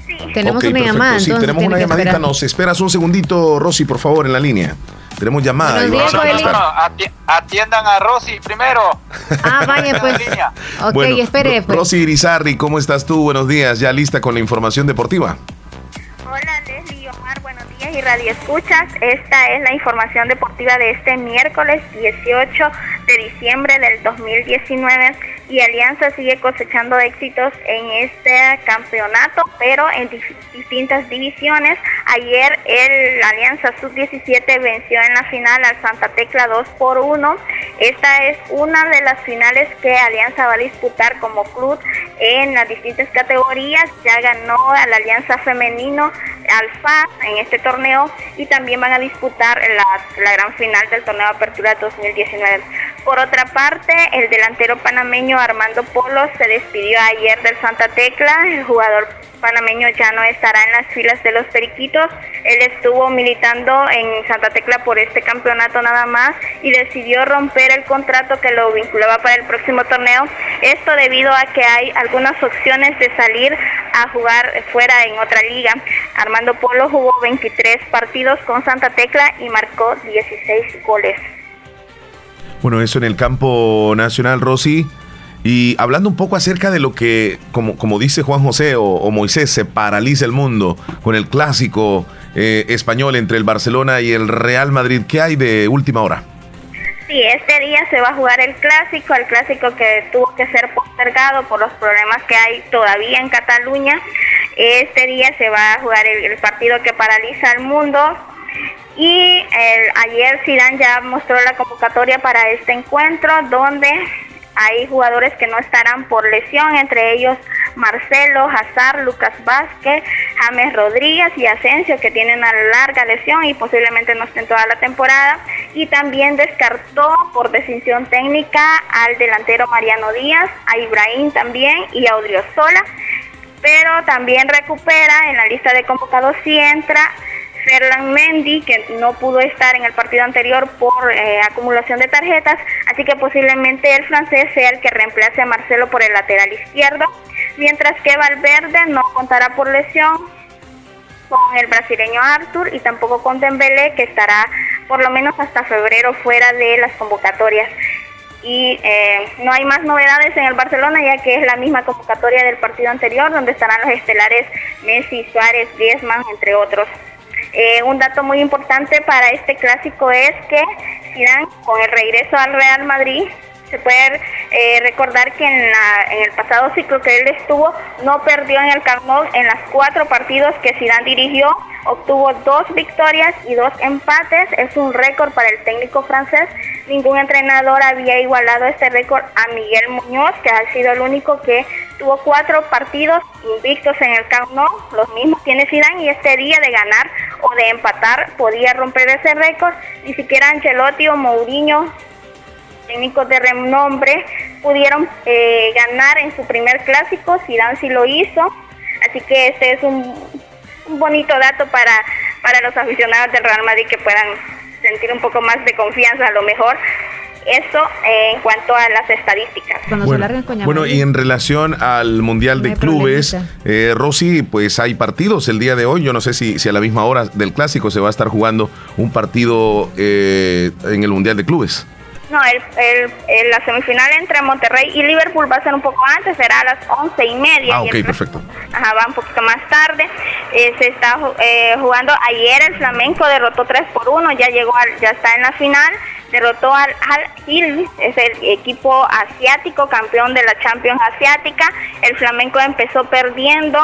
Sí. Tenemos una llamada. Sí, tenemos una llamadita. Nos esperas un segundito, Rosy, por favor, en la línea. Tenemos llamada. Y vamos a atiendan a Rosy primero. Ah, vaya, pues. ok, espere. Pues. Rosy Irizarry, ¿cómo estás tú? Buenos días. ¿Ya lista con la información deportiva? Hola, Leslie Omar. Buenos días y radio escuchas. Esta es la información deportiva de este miércoles 18 de diciembre del 2019 y Alianza sigue cosechando éxitos en este campeonato, pero en distintas divisiones. Ayer el Alianza Sub-17 venció en la final al Santa Tecla 2 por 1. Esta es una de las finales que Alianza va a disputar como club en las distintas categorías. Ya ganó a la Alianza Femenino Alfa en este torneo y también van a disputar la, la gran final del torneo Apertura 2019. Por otra parte, el delantero panameño Armando Polo se despidió ayer del Santa Tecla. El jugador panameño ya no estará en las filas de los Periquitos. Él estuvo militando en Santa Tecla por este campeonato nada más y decidió romper el contrato que lo vinculaba para el próximo torneo. Esto debido a que hay algunas opciones de salir a jugar fuera en otra liga. Armando Polo jugó 23 partidos con Santa Tecla y marcó 16 goles. Bueno, eso en el campo nacional, Rosy. Y hablando un poco acerca de lo que, como, como dice Juan José o, Moisés, se paraliza el mundo con el clásico eh, español entre el Barcelona y el Real Madrid, ¿qué hay de última hora? Sí, este día se va a jugar el clásico, el clásico que tuvo que ser postergado por los problemas que hay todavía en Cataluña. Este día se va a jugar el, el partido que paraliza al mundo y el, ayer Zidane ya mostró la convocatoria para este encuentro donde hay jugadores que no estarán por lesión, entre ellos Marcelo, Hazard, Lucas Vázquez, James Rodríguez y Asensio, que tienen una larga lesión y posiblemente no estén toda la temporada. Y también descartó por decisión técnica al delantero Mariano Díaz, a Ibrahim también y a Odriozola. Pero también recupera en la lista de convocados si entra Ferland Mendy, que no pudo estar en el partido anterior por eh, acumulación de tarjetas, así que posiblemente el francés sea el que reemplace a Marcelo por el lateral izquierdo, mientras que Valverde no contará por lesión con el brasileño Arthur y tampoco con Dembélé, que estará por lo menos hasta febrero fuera de las convocatorias. Y eh, no hay más novedades en el Barcelona, ya que es la misma convocatoria del partido anterior, donde estarán los estelares Messi, Suárez, Griezmann, entre otros. Eh, un dato muy importante para este clásico es que Zidane, con el regreso al Real Madrid, se puede eh, recordar que en, el pasado ciclo que él estuvo, no perdió en el Nou en las cuatro partidos que Zidane dirigió, obtuvo dos victorias y dos empates, es un récord para el técnico francés. Ningún entrenador había igualado este récord a Miguel Muñoz, que ha sido el único que tuvo cuatro partidos invictos en el Camp Nou, los mismos tiene Zidane y este día de ganar o de empatar podía romper ese récord. Ni siquiera Ancelotti o Mourinho técnicos de renombre pudieron eh, ganar en su primer clásico, Zidane sí lo hizo, así que este es un, bonito dato para, para los aficionados del Real Madrid que puedan sentir un poco más de confianza a lo mejor. Eso eh, en cuanto a las estadísticas. Bueno, y en relación al Mundial de Clubes, eh, Rosy, pues hay partidos el día de hoy. Yo no sé si, si a la misma hora del clásico se va a estar jugando un partido eh, en el Mundial de Clubes. No, el, la semifinal entre Monterrey y Liverpool va a ser un poco antes, será a las once y media. Ah, ok, perfecto. Ajá, va un poquito más tarde. Eh, se está eh, jugando, ayer el Flamenco derrotó 3 por 1, ya llegó, ya está en la final, derrotó al Al Hill, es el equipo asiático, campeón de la Champions Asiática. El Flamenco empezó perdiendo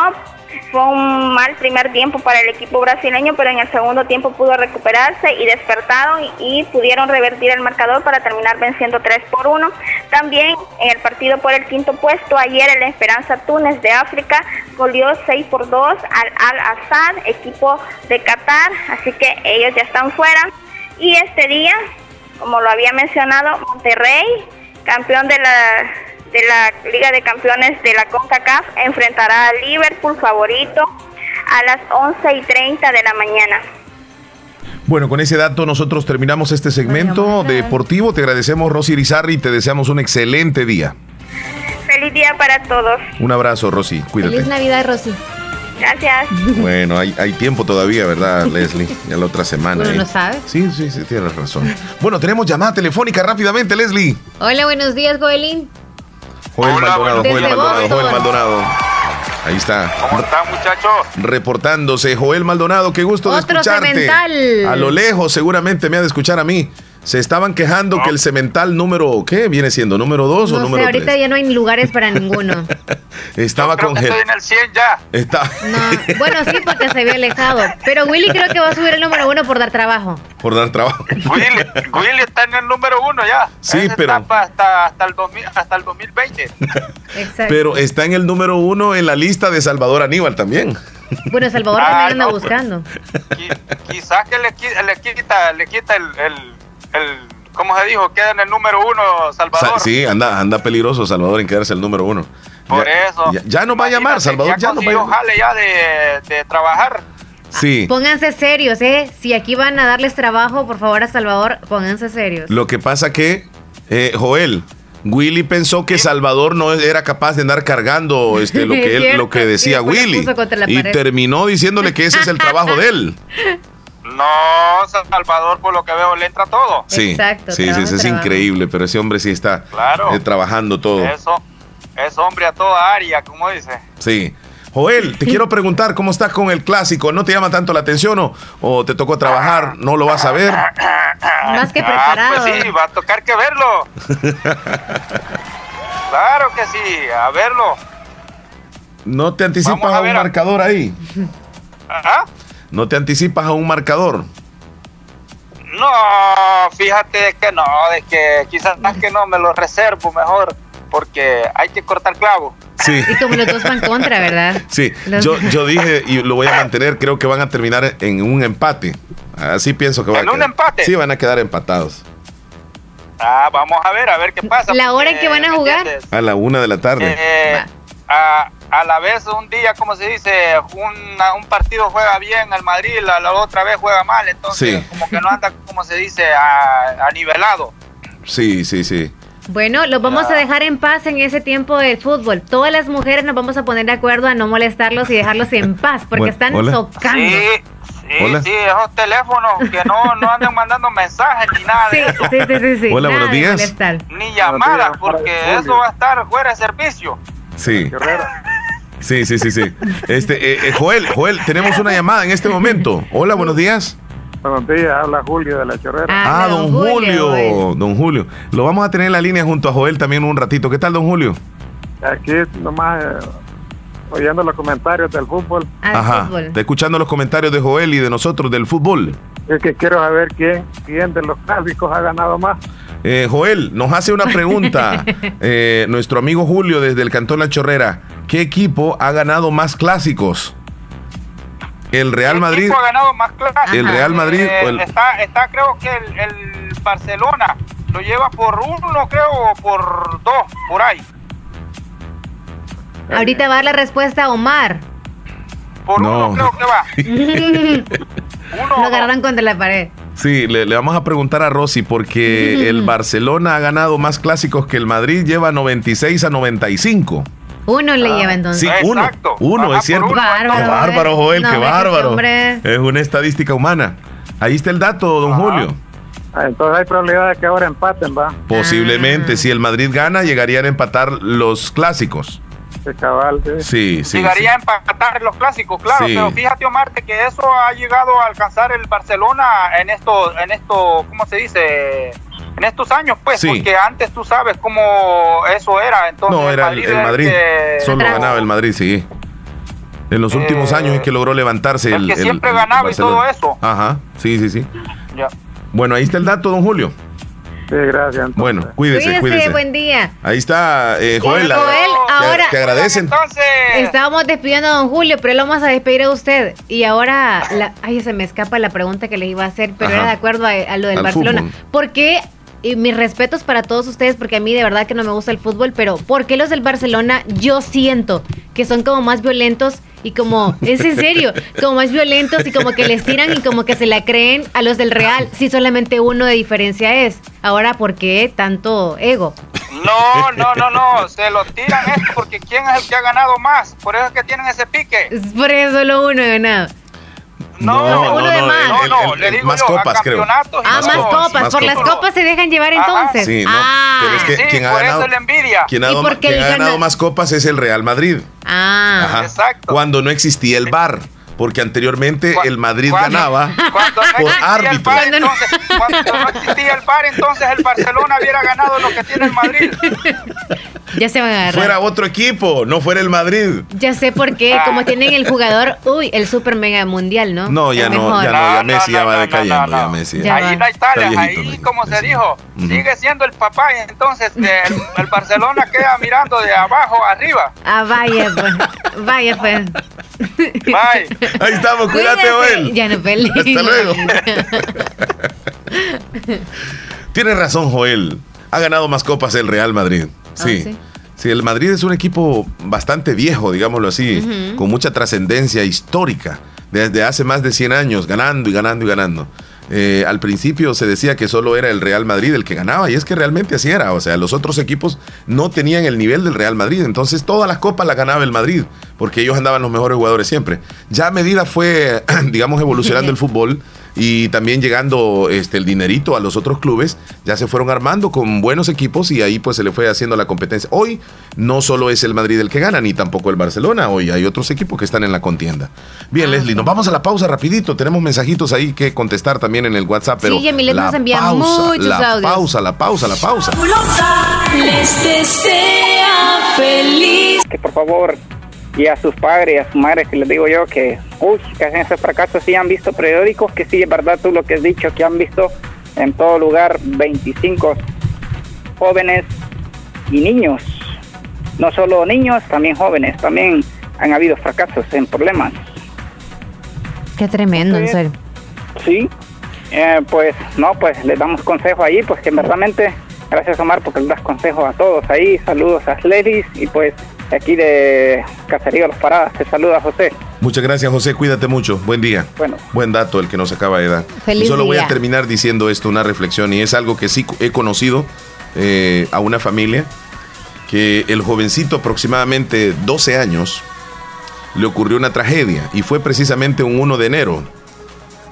Fue un mal primer tiempo para el equipo brasileño, pero en el segundo tiempo pudo recuperarse y despertaron y, pudieron revertir el marcador para terminar venciendo 3 por 1. También en el partido por el quinto puesto, ayer el Esperanza Túnez de África goleó 6 por 2 al Al-Assad, equipo de Qatar, así que ellos ya están fuera. Y este día, como lo había mencionado, Monterrey, campeón de la de la Liga de Campeones de la CONCACAF enfrentará a Liverpool favorito a las 11 y 30 de la mañana. Bueno, con ese dato nosotros terminamos este segmento deportivo. Te agradecemos, Rosy Irizarri, y te deseamos un excelente día. Feliz día para todos. Un abrazo, Rosy. Cuídate. Feliz Navidad, Rosy. Gracias. Bueno, hay, hay tiempo todavía, ¿verdad, Leslie? Ya la otra semana. ¿Uno ¿eh? no sabe? Sí, sí, sí, tienes razón. Bueno, tenemos llamada telefónica rápidamente, Leslie. Hola, buenos días, Joelín. Joel Maldonado, Joel Maldonado. Joel Maldonado. Ahí está. ¿Cómo están, muchachos? Reportándose, Joel Maldonado, qué gusto de escucharte. cemental. A lo lejos, seguramente me ha de escuchar a mí. Se estaban quejando que el cemental número, ¿qué viene siendo? ¿Número 2 o No sé, número ahorita 3? ya no hay lugares para ninguno. Estaba congelado. estoy en el 100 ya. Está No, bueno, sí, porque se había alejado. Pero Willy creo que va a subir el número uno por dar trabajo. por dar trabajo. Willy, Willy está en el número uno ya. Sí, Esa pero- Hasta, hasta, el 2000, hasta el 2020. Exacto. Pero está en el número uno en la lista de Salvador Aníbal también. Bueno, Salvador Ah, también anda no, pues. buscando. Qui- Quizás que le, le quita, le quita el, el, el, ¿cómo se dijo? Queda en el número uno Salvador. Sa- sí, anda, anda peligroso Salvador en quedarse el número uno. Por Ya- eso. Ya, ya nos va a llamar, Salvador. Ya, nos va a llamar. jale ya de, de trabajar. Sí. Pónganse serios, ¿eh? Si aquí van a darles trabajo, por favor, a Salvador, pónganse serios. Lo que pasa que, eh, Joel, Willy pensó que Salvador no era capaz de andar cargando este, lo, que él, lo que decía Willy. Y terminó diciéndole que ese es el trabajo de él. No, Salvador, por lo que veo, le entra todo. Sí, Exacto, sí, sí, trabajo, sí, es increíble, pero ese hombre sí está Claro. eh, trabajando todo. Eso, es hombre a toda área, como dice. Sí. Joel, te quiero preguntar cómo estás con el clásico. ¿No te llama tanto la atención o, o te tocó trabajar? ¿No lo vas a ver? Más que Ah, preparado. pues sí, va a tocar que verlo. Claro que sí, a verlo. ¿No te anticipas a a un marcador ahí? Ajá. ¿No te anticipas a un marcador? No, fíjate que no, de que quizás más que no me lo reservo mejor, porque hay que cortar clavo. Sí. Y como los dos van contra, ¿verdad? Sí, Los- yo, yo dije y lo voy a mantener, creo que van a terminar en un empate. Así pienso que va ¿En a un quedar. empate? Sí, van a quedar empatados. Ah, vamos a ver, a ver qué pasa. La hora en que van a ¿me jugar. A la una de la tarde. Eh, a, a la vez un día, como se dice, una- un partido juega bien el Madrid, la, la otra vez juega mal, entonces Sí. como que no anda, como se dice, a, a nivelado. Sí, sí, sí. Bueno, los vamos a dejar en paz en ese tiempo del fútbol. Todas las mujeres nos vamos a poner de acuerdo a no molestarlos y dejarlos en paz, porque Bueno, están hola. socando. Sí, sí, Hola. sí, esos teléfonos que no, no andan mandando mensajes ni nada Sí, de eso, sí, sí, sí, sí. Hola, Nada buenos de días. molestar. ni llamadas, porque eso va a estar fuera de servicio. Sí. Sí, sí, sí, sí. Este, eh, eh, Joel, Joel, tenemos una llamada en este momento. Hola, buenos días. Buenos días, habla Julio de la Chorrera. Ah, don Julio, don Julio. Lo vamos a tener en la línea junto a Joel también un ratito. ¿Qué tal, don Julio? Aquí nomás eh, oyendo los comentarios del fútbol. Ajá. Está escuchando los comentarios de Joel y de nosotros del fútbol. Es que quiero saber quién, quién de los clásicos ha ganado más. Eh, Joel, nos hace una pregunta eh, nuestro amigo Julio desde el Cantón La Chorrera. ¿Qué equipo ha ganado más clásicos? ¿El Real Madrid? equipo ha ganado más clásicos? ¿El Real Madrid Eh, o el- está, está, creo que el, el Barcelona lo lleva por uno, creo, o por dos, por ahí. Ahorita va a dar la respuesta a Omar. Por No. uno creo que va. Lo agarraron contra la pared. Sí, le, le vamos a preguntar a Rosy porque el Barcelona ha ganado más clásicos que el Madrid, lleva 96 a 95. Uno le lleva entonces. Sí, uno. Uno, es cierto. Bárbaro, Qué bárbaro, Joel, No, qué bárbaro. hombre. Es una estadística humana. Ahí está el dato, don Julio. Ah, Entonces hay probabilidad de que ahora empaten, va. Posiblemente, si el Madrid gana, llegarían a empatar los clásicos. De cabal, sí. Sí, sí. Llegaría a empatar los clásicos, claro, Sí. pero fíjate Omar que eso ha llegado a alcanzar el Barcelona en esto, en esto, ¿cómo se dice? En estos años, pues, Sí. porque antes tú sabes cómo eso era, entonces No, era el, el Madrid. este, Solo ganaba el Madrid, sí. En los últimos Eh, años es que logró levantarse el. el que siempre el ganaba y todo Barcelona. Ajá, sí, sí, sí. Ya. Bueno, ahí está el dato, don Julio. Sí, gracias. Bueno, cuídese, Cuídese, cuídese. buen día. Ahí está, eh, Joel. Joel, ahora- Te, agradecen. Estábamos despidiendo a don Julio, pero lo vamos a despedir a usted. Y ahora, la- ay, se me escapa la pregunta que le iba a hacer, pero Ajá. era de acuerdo a, a lo del Al Barcelona. fútbol. ¿Por qué? Y mis respetos para todos ustedes, porque a mí de verdad que no me gusta el fútbol, pero ¿por qué los del Barcelona yo siento que son como más violentos y como, es en serio, como más violentos y como que les tiran y como que se la creen a los del Real, si solamente uno de diferencia es? Ahora, ¿por qué tanto ego? No, no, no, no, se lo tiran esto porque ¿quién es el que ha ganado más? Por eso es que tienen ese pique. Es por eso solo uno de nada. No, uno de más. No, no, el- le el- digo más yo, a copas, creo. Ah, más copas. más por las copas. se dejan llevar entonces. Sí, no, ah, pero es que Sí, quien ha por ganado, eso la envidia. quien ha, ¿Y dado- por qué quien el ha ganado gana- más copas es el Real Madrid. ah. Ajá. Cuando no existía el VAR. Porque anteriormente el Madrid cuando- ganaba Cuando no por árbitro. VAR, entonces, cuando no existía el VAR, entonces el Barcelona hubiera ganado lo que tiene el Madrid. Ya se van a agarrar. Fuera otro equipo, no fuera el Madrid. Ya sé por qué, como tienen el jugador, uy, el super mega mundial, ¿no? No, ya no, ya no, ya Messi ya va decayendo, ya Messi. ya. ahí no hay tales, Está viejito, ahí como se dijo, sigue siendo el papá y entonces eh, el, el Barcelona queda mirando de abajo arriba. Ah, vaya, pues. Vaya, pues. Bye. Ahí estamos, cuídate. Joel. Ya no peleen. Hasta luego. Tiene razón, Joel. Ha ganado más copas el Real Madrid. Sí. sí. sí. el Madrid es un equipo bastante viejo, digámoslo así, con mucha trascendencia histórica, desde hace más de 100 años, ganando y ganando y ganando. Eh, al principio se decía que solo era el Real Madrid el que ganaba, y es que realmente así era. O sea, los otros equipos no tenían el nivel del Real Madrid, entonces todas las copas las ganaba el Madrid, porque ellos andaban los mejores jugadores siempre. Ya a medida fue, digamos, evolucionando el fútbol y también llegando este, el dinerito a los otros clubes, ya se fueron armando con buenos equipos y ahí pues se le fue haciendo la competencia. Hoy no solo es el Madrid el que gana, ni tampoco el Barcelona, hoy hay otros equipos que están en la contienda. Bien, Leslie, nos vamos a la pausa rapidito, tenemos mensajitos ahí que contestar también en el WhatsApp, pero Sí, Yamilet la nos envía pausa, muchos la audios. pausa, la pausa, la pausa. Les desea feliz. que por favor y a sus padres y a sus madres que les digo yo que uy, que hacen esos fracasos sí han visto periódicos que sí es verdad tú lo que has dicho que han visto en todo lugar 25 jóvenes y niños. No solo niños también jóvenes también han habido fracasos en problemas. Qué tremendo, en serio. sí eh, pues no pues les damos consejo ahí pues que en verdadmente gracias Omar porque les das consejos a todos ahí. Saludos a Sledis y pues aquí de Caserío Los Paradas te saluda José Muchas gracias, José. Cuídate mucho. Buen día. Bueno. Buen dato el que nos acaba de dar. Feliz y solo voy a terminar diciendo esto, una reflexión, y es algo que sí he conocido eh, a una familia, que el jovencito aproximadamente 12 años le ocurrió una tragedia y fue precisamente un 1 de enero.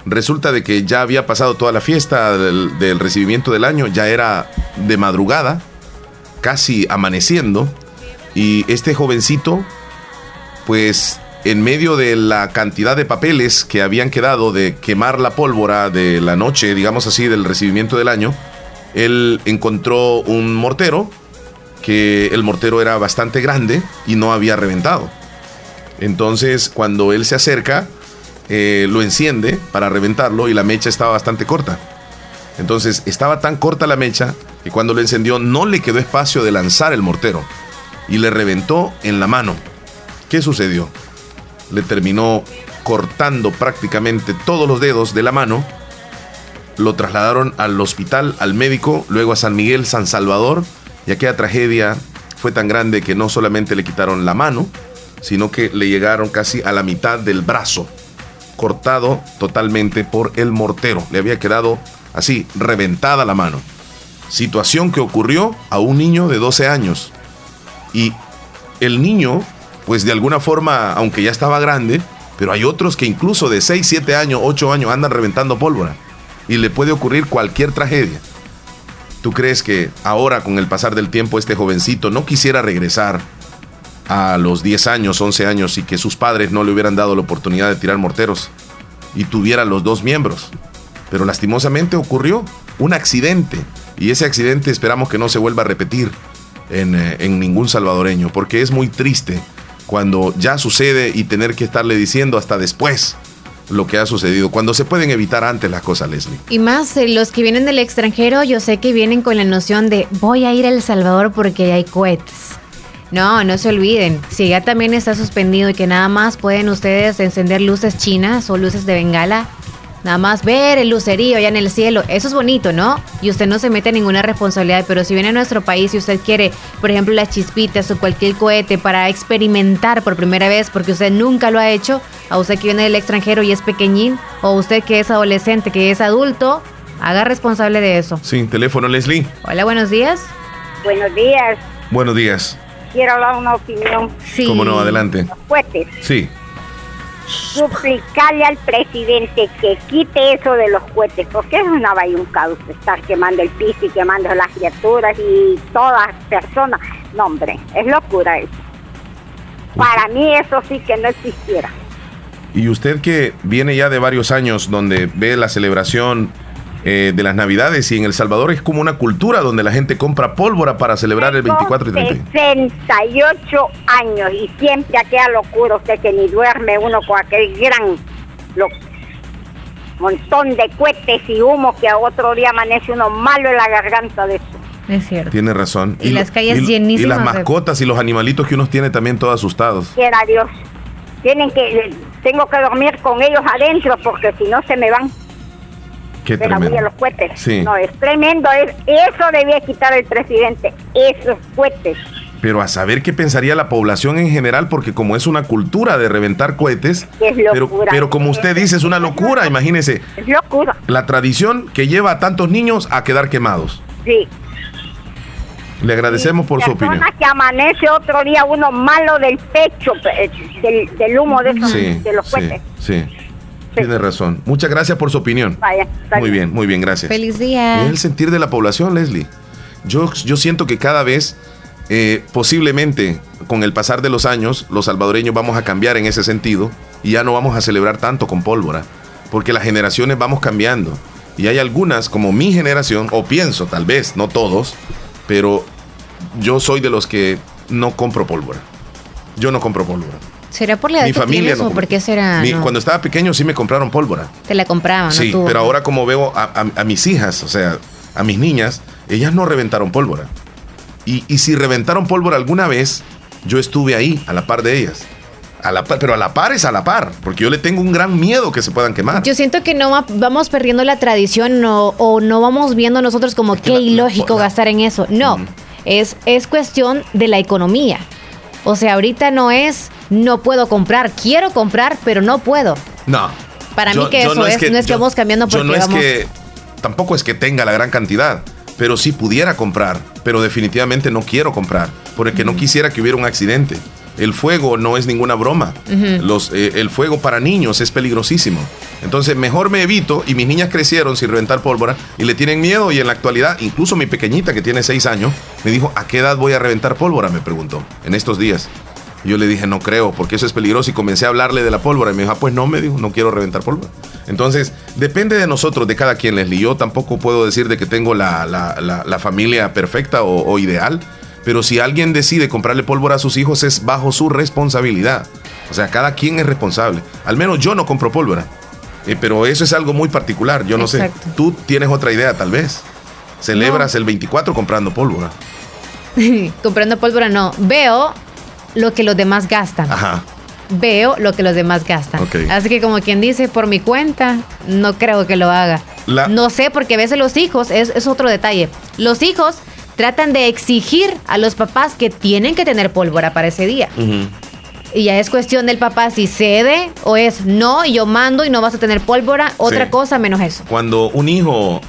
Resulta de que ya había pasado toda la fiesta del, del recibimiento del año, ya era de madrugada, casi amaneciendo, y este jovencito pues en medio de la cantidad de papeles que habían quedado de quemar la pólvora de la noche, digamos así, del recibimiento del año, él encontró un mortero, que el mortero era bastante grande y no había reventado. Entonces, cuando él se acerca, eh, lo enciende para reventarlo y la mecha estaba bastante corta. Entonces, estaba tan corta la mecha que cuando lo encendió no le quedó espacio de lanzar el mortero y le reventó en la mano. ¿Qué sucedió? Le terminó cortando prácticamente todos los dedos de la mano. Lo trasladaron al hospital, al médico, luego a San Miguel, San Salvador. Y aquella tragedia fue tan grande que no solamente le quitaron la mano, sino que le llegaron casi a la mitad del brazo, cortado totalmente por el mortero. Le había quedado así, reventada la mano. Situación que ocurrió a un niño de 12 años. Y el niño, pues de alguna forma, aunque ya estaba grande, pero hay otros que incluso de 6, 7 años, 8 años andan reventando pólvora. Y le puede ocurrir cualquier tragedia. ¿Tú crees que ahora, con el pasar del tiempo, este jovencito no quisiera regresar a los 10 años, 11 años y que sus padres no le hubieran dado la oportunidad de tirar morteros y tuviera los dos miembros? Pero lastimosamente ocurrió un accidente y ese accidente esperamos que no se vuelva a repetir en, eh, en ningún salvadoreño, porque es muy triste cuando ya sucede y tener que estarle diciendo hasta después lo que ha sucedido, cuando se pueden evitar antes las cosas, Leslie. Y más eh, los que vienen del extranjero, yo sé que vienen con la noción de voy a ir a El Salvador porque hay cohetes. No, no se olviden, si ya también está suspendido y que nada más pueden ustedes encender luces chinas o luces de bengala, Nada más ver el lucerío allá en el cielo, eso es bonito, ¿no? Y usted no se mete en ninguna responsabilidad, pero si viene a nuestro país y usted quiere, por ejemplo, las chispitas o cualquier cohete para experimentar por primera vez, porque usted nunca lo ha hecho, a usted que viene del extranjero y es pequeñín, o usted que es adolescente, que es adulto, haga responsable de eso. Sí, teléfono Leslie. Hola, buenos días. Buenos días. Buenos días. Quiero hablar una opinión. Sí. ¿Cómo no? Adelante. Cohetes. Sí suplicarle al presidente que quite eso de los cohetes, porque es una bayuncada usted estar quemando el piso y quemando las criaturas y todas personas. No, hombre, es locura eso. Para mí eso sí que no existiera. Y usted que viene ya de varios años donde ve la celebración eh, de las Navidades y en El Salvador es como una cultura donde la gente compra pólvora para celebrar el 24 y 30. 68 años y siempre aquella locura usted que ni duerme uno con aquel gran montón de cohetes y humo que a otro día amanece uno malo en la garganta de eso. Es cierto. Tiene razón. Y, las calles llenísimas. Y las mascotas y los animalitos que uno tiene también todos asustados. Quiera Dios. Tienen que, tengo que dormir con ellos adentro porque si no se me van. Qué de tremendo. la los cohetes. Sí. No, es tremendo. Es, eso debía quitar el presidente, esos cohetes. Pero a saber qué pensaría la población en general, porque como es una cultura de reventar cohetes, Es pero, locura. pero como usted dice, es una locura, imagínese. Es locura. La tradición que lleva a tantos niños a quedar quemados. Sí. Le agradecemos por su opinión. que amanece otro día uno malo del pecho, eh, del, del humo de, esos- Sí, de los sí, cohetes. Sí. Tiene razón. Muchas gracias por su opinión. Vaya, está Muy bien, muy bien, gracias. Feliz día. Es el sentir de la población, Leslie. Yo, yo siento que cada vez, eh, posiblemente con el pasar de los años, los salvadoreños vamos a cambiar en ese sentido y ya no vamos a celebrar tanto con pólvora, porque las generaciones vamos cambiando. Y hay algunas, como mi generación, o pienso, tal vez, no todos, pero yo soy de los que no compro pólvora. Yo no compro pólvora. ¿Será por la edad Mi que familia tienes no o por qué será? Mi- no? Cuando estaba pequeño sí me compraron pólvora. Te la compraban, ¿no? Sí, Tú. pero ahora como veo a, a- a mis hijas, o sea, a mis niñas, ellas no reventaron pólvora. Y, y si reventaron pólvora alguna vez, yo estuve ahí, a la par de ellas. A la par- pero a la par es a la par, porque yo le tengo un gran miedo que se puedan quemar. Yo siento que no va- vamos perdiendo la tradición o, o no vamos viendo nosotros como qué ilógico gastar en eso. No, es, es cuestión de la economía. O sea, ahorita no es no puedo comprar, quiero comprar, pero no puedo. No. Para mí que eso es, no es que vamos cambiando yo porque no es vamos... que tampoco es que tenga la gran cantidad, pero sí pudiera comprar, pero definitivamente no quiero comprar, porque no quisiera que hubiera un accidente. El fuego no es ninguna broma. Los, eh, el fuego para niños es peligrosísimo. Entonces mejor me evito y mis niñas crecieron sin reventar pólvora y le tienen miedo y en la actualidad, incluso mi pequeñita que tiene seis años, me dijo, ¿a qué edad voy a reventar pólvora? Me preguntó, en estos días. Yo le dije, no creo, porque eso es peligroso. Y comencé a hablarle de la pólvora. Y me dijo, ah, pues no, me dijo, no quiero reventar pólvora. Entonces, depende de nosotros, de cada quien, Leslie. Yo tampoco puedo decir de que tengo la, la- la- la familia perfecta o, o ideal. Pero si alguien decide comprarle pólvora a sus hijos, es bajo su responsabilidad. O sea, cada quien es responsable. Al menos yo no compro pólvora. Eh, pero eso es algo muy particular. Yo no Exacto. sé. Tú tienes otra idea, tal vez. Celebras el 24 comprando pólvora. Comprando pólvora no. Veo lo que los demás gastan. Ajá. Veo lo que los demás gastan. Ok. Así que como quien dice, por mi cuenta, no creo que lo haga. La- No sé, porque a veces los hijos, es, es otro detalle. Los hijos tratan de exigir a los papás que tienen que tener pólvora para ese día. Y ya es cuestión del papá si cede o es no, y yo mando y no vas a tener pólvora, otra Sí. cosa menos eso. Cuando un hijo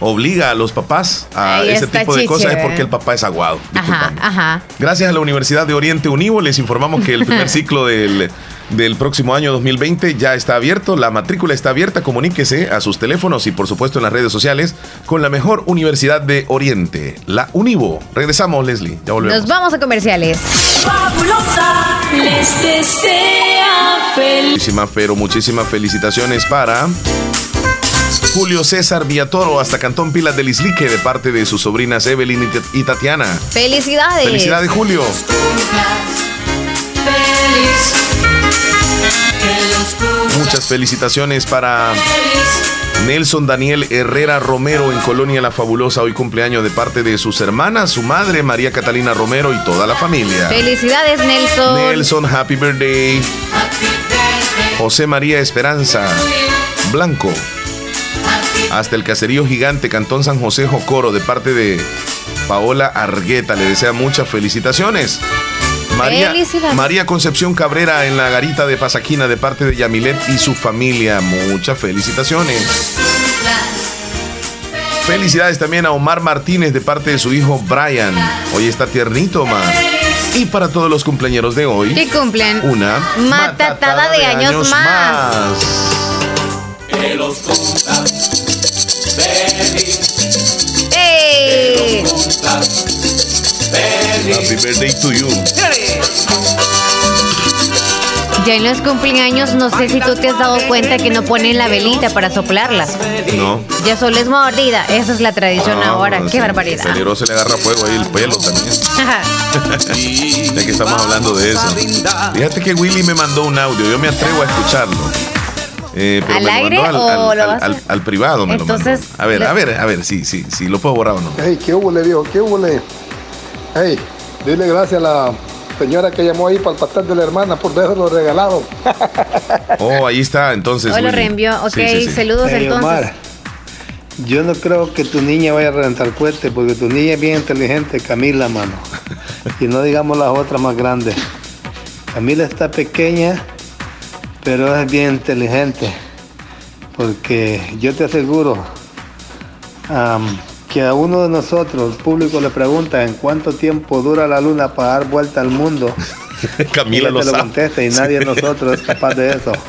obliga a los papás a Ahí ese tipo de chiche, cosas es porque el papá es aguado. Ajá, ajá. Gracias a la Universidad de Oriente Univo les informamos que el primer ciclo del, del próximo año 2020 ya está abierto, la matrícula está abierta, comuníquese a sus teléfonos y por supuesto en las redes sociales con la mejor Universidad de Oriente, la Univo. Regresamos, Leslie, ya volvemos. Nos vamos a comerciales. Fabulosa les desea feliz. Muchísimas, pero muchísimas felicitaciones para Julio César Villatoro hasta Cantón Pilas del Islique de parte de sus sobrinas Evelyn y Tat- y Tatiana. Felicidades. Felicidades, Julio. Muchas felicitaciones para Nelson Daniel Herrera Romero en Colonia La Fabulosa, hoy cumpleaños de parte de sus hermanas, su madre María Catalina Romero y toda la familia. Felicidades Nelson. Nelson, happy birthday. José María Esperanza Blanco. Hasta el caserío gigante Cantón San José Jocoro de parte de Paola Argueta. Le desea muchas felicitaciones. María, María Concepción Cabrera en la garita de Pasaquina de parte de Yamilet y su familia. Muchas felicitaciones. Felicidades también a Omar Martínez de parte de su hijo Brian. Hoy está tiernito, Omar. Y para todos los cumpleaños de hoy. ¿Qué cumplen? Una matatada, de, años, más. Happy birthday to you. Ya en los cumpleaños, no sé si tú te has dado cuenta que no ponen la velita para soplarla. No. Ya solo es mordida. Esa es la tradición Ah, ahora. Qué sí. barbaridad. Se le agarra fuego ahí el pelo también. ya que estamos hablando de eso. Fíjate que Willy me mandó un audio. Yo me atrevo a escucharlo. Eh, pero ¿Al me aire mandó al, o al- lo al- vas a- al- al privado. Me Entonces, lo mandó. A ver, a ver, a ver, sí, sí, sí, lo puedo borrar o no. Hey, ¿qué hubo, le digo? ¿Qué hubo, le? Hey, dile gracias a la señora que llamó ahí para el pastel de la hermana por haberlo regalado. Oh, ahí está, entonces. Hoy lo Willy. reenvió. Ok, Sí, sí, sí. saludos Hey, entonces. Omar, yo no creo que tu niña vaya a rentar cohete porque tu niña es bien inteligente, Camila, mano. Y no digamos las otras más grandes. Camila está pequeña, pero es bien inteligente. Porque yo te aseguro que a uno de nosotros, el público, le pregunta en cuánto tiempo dura la luna para dar vuelta al mundo. Camila lo lo sabe. contesta y nadie de nosotros es capaz de eso.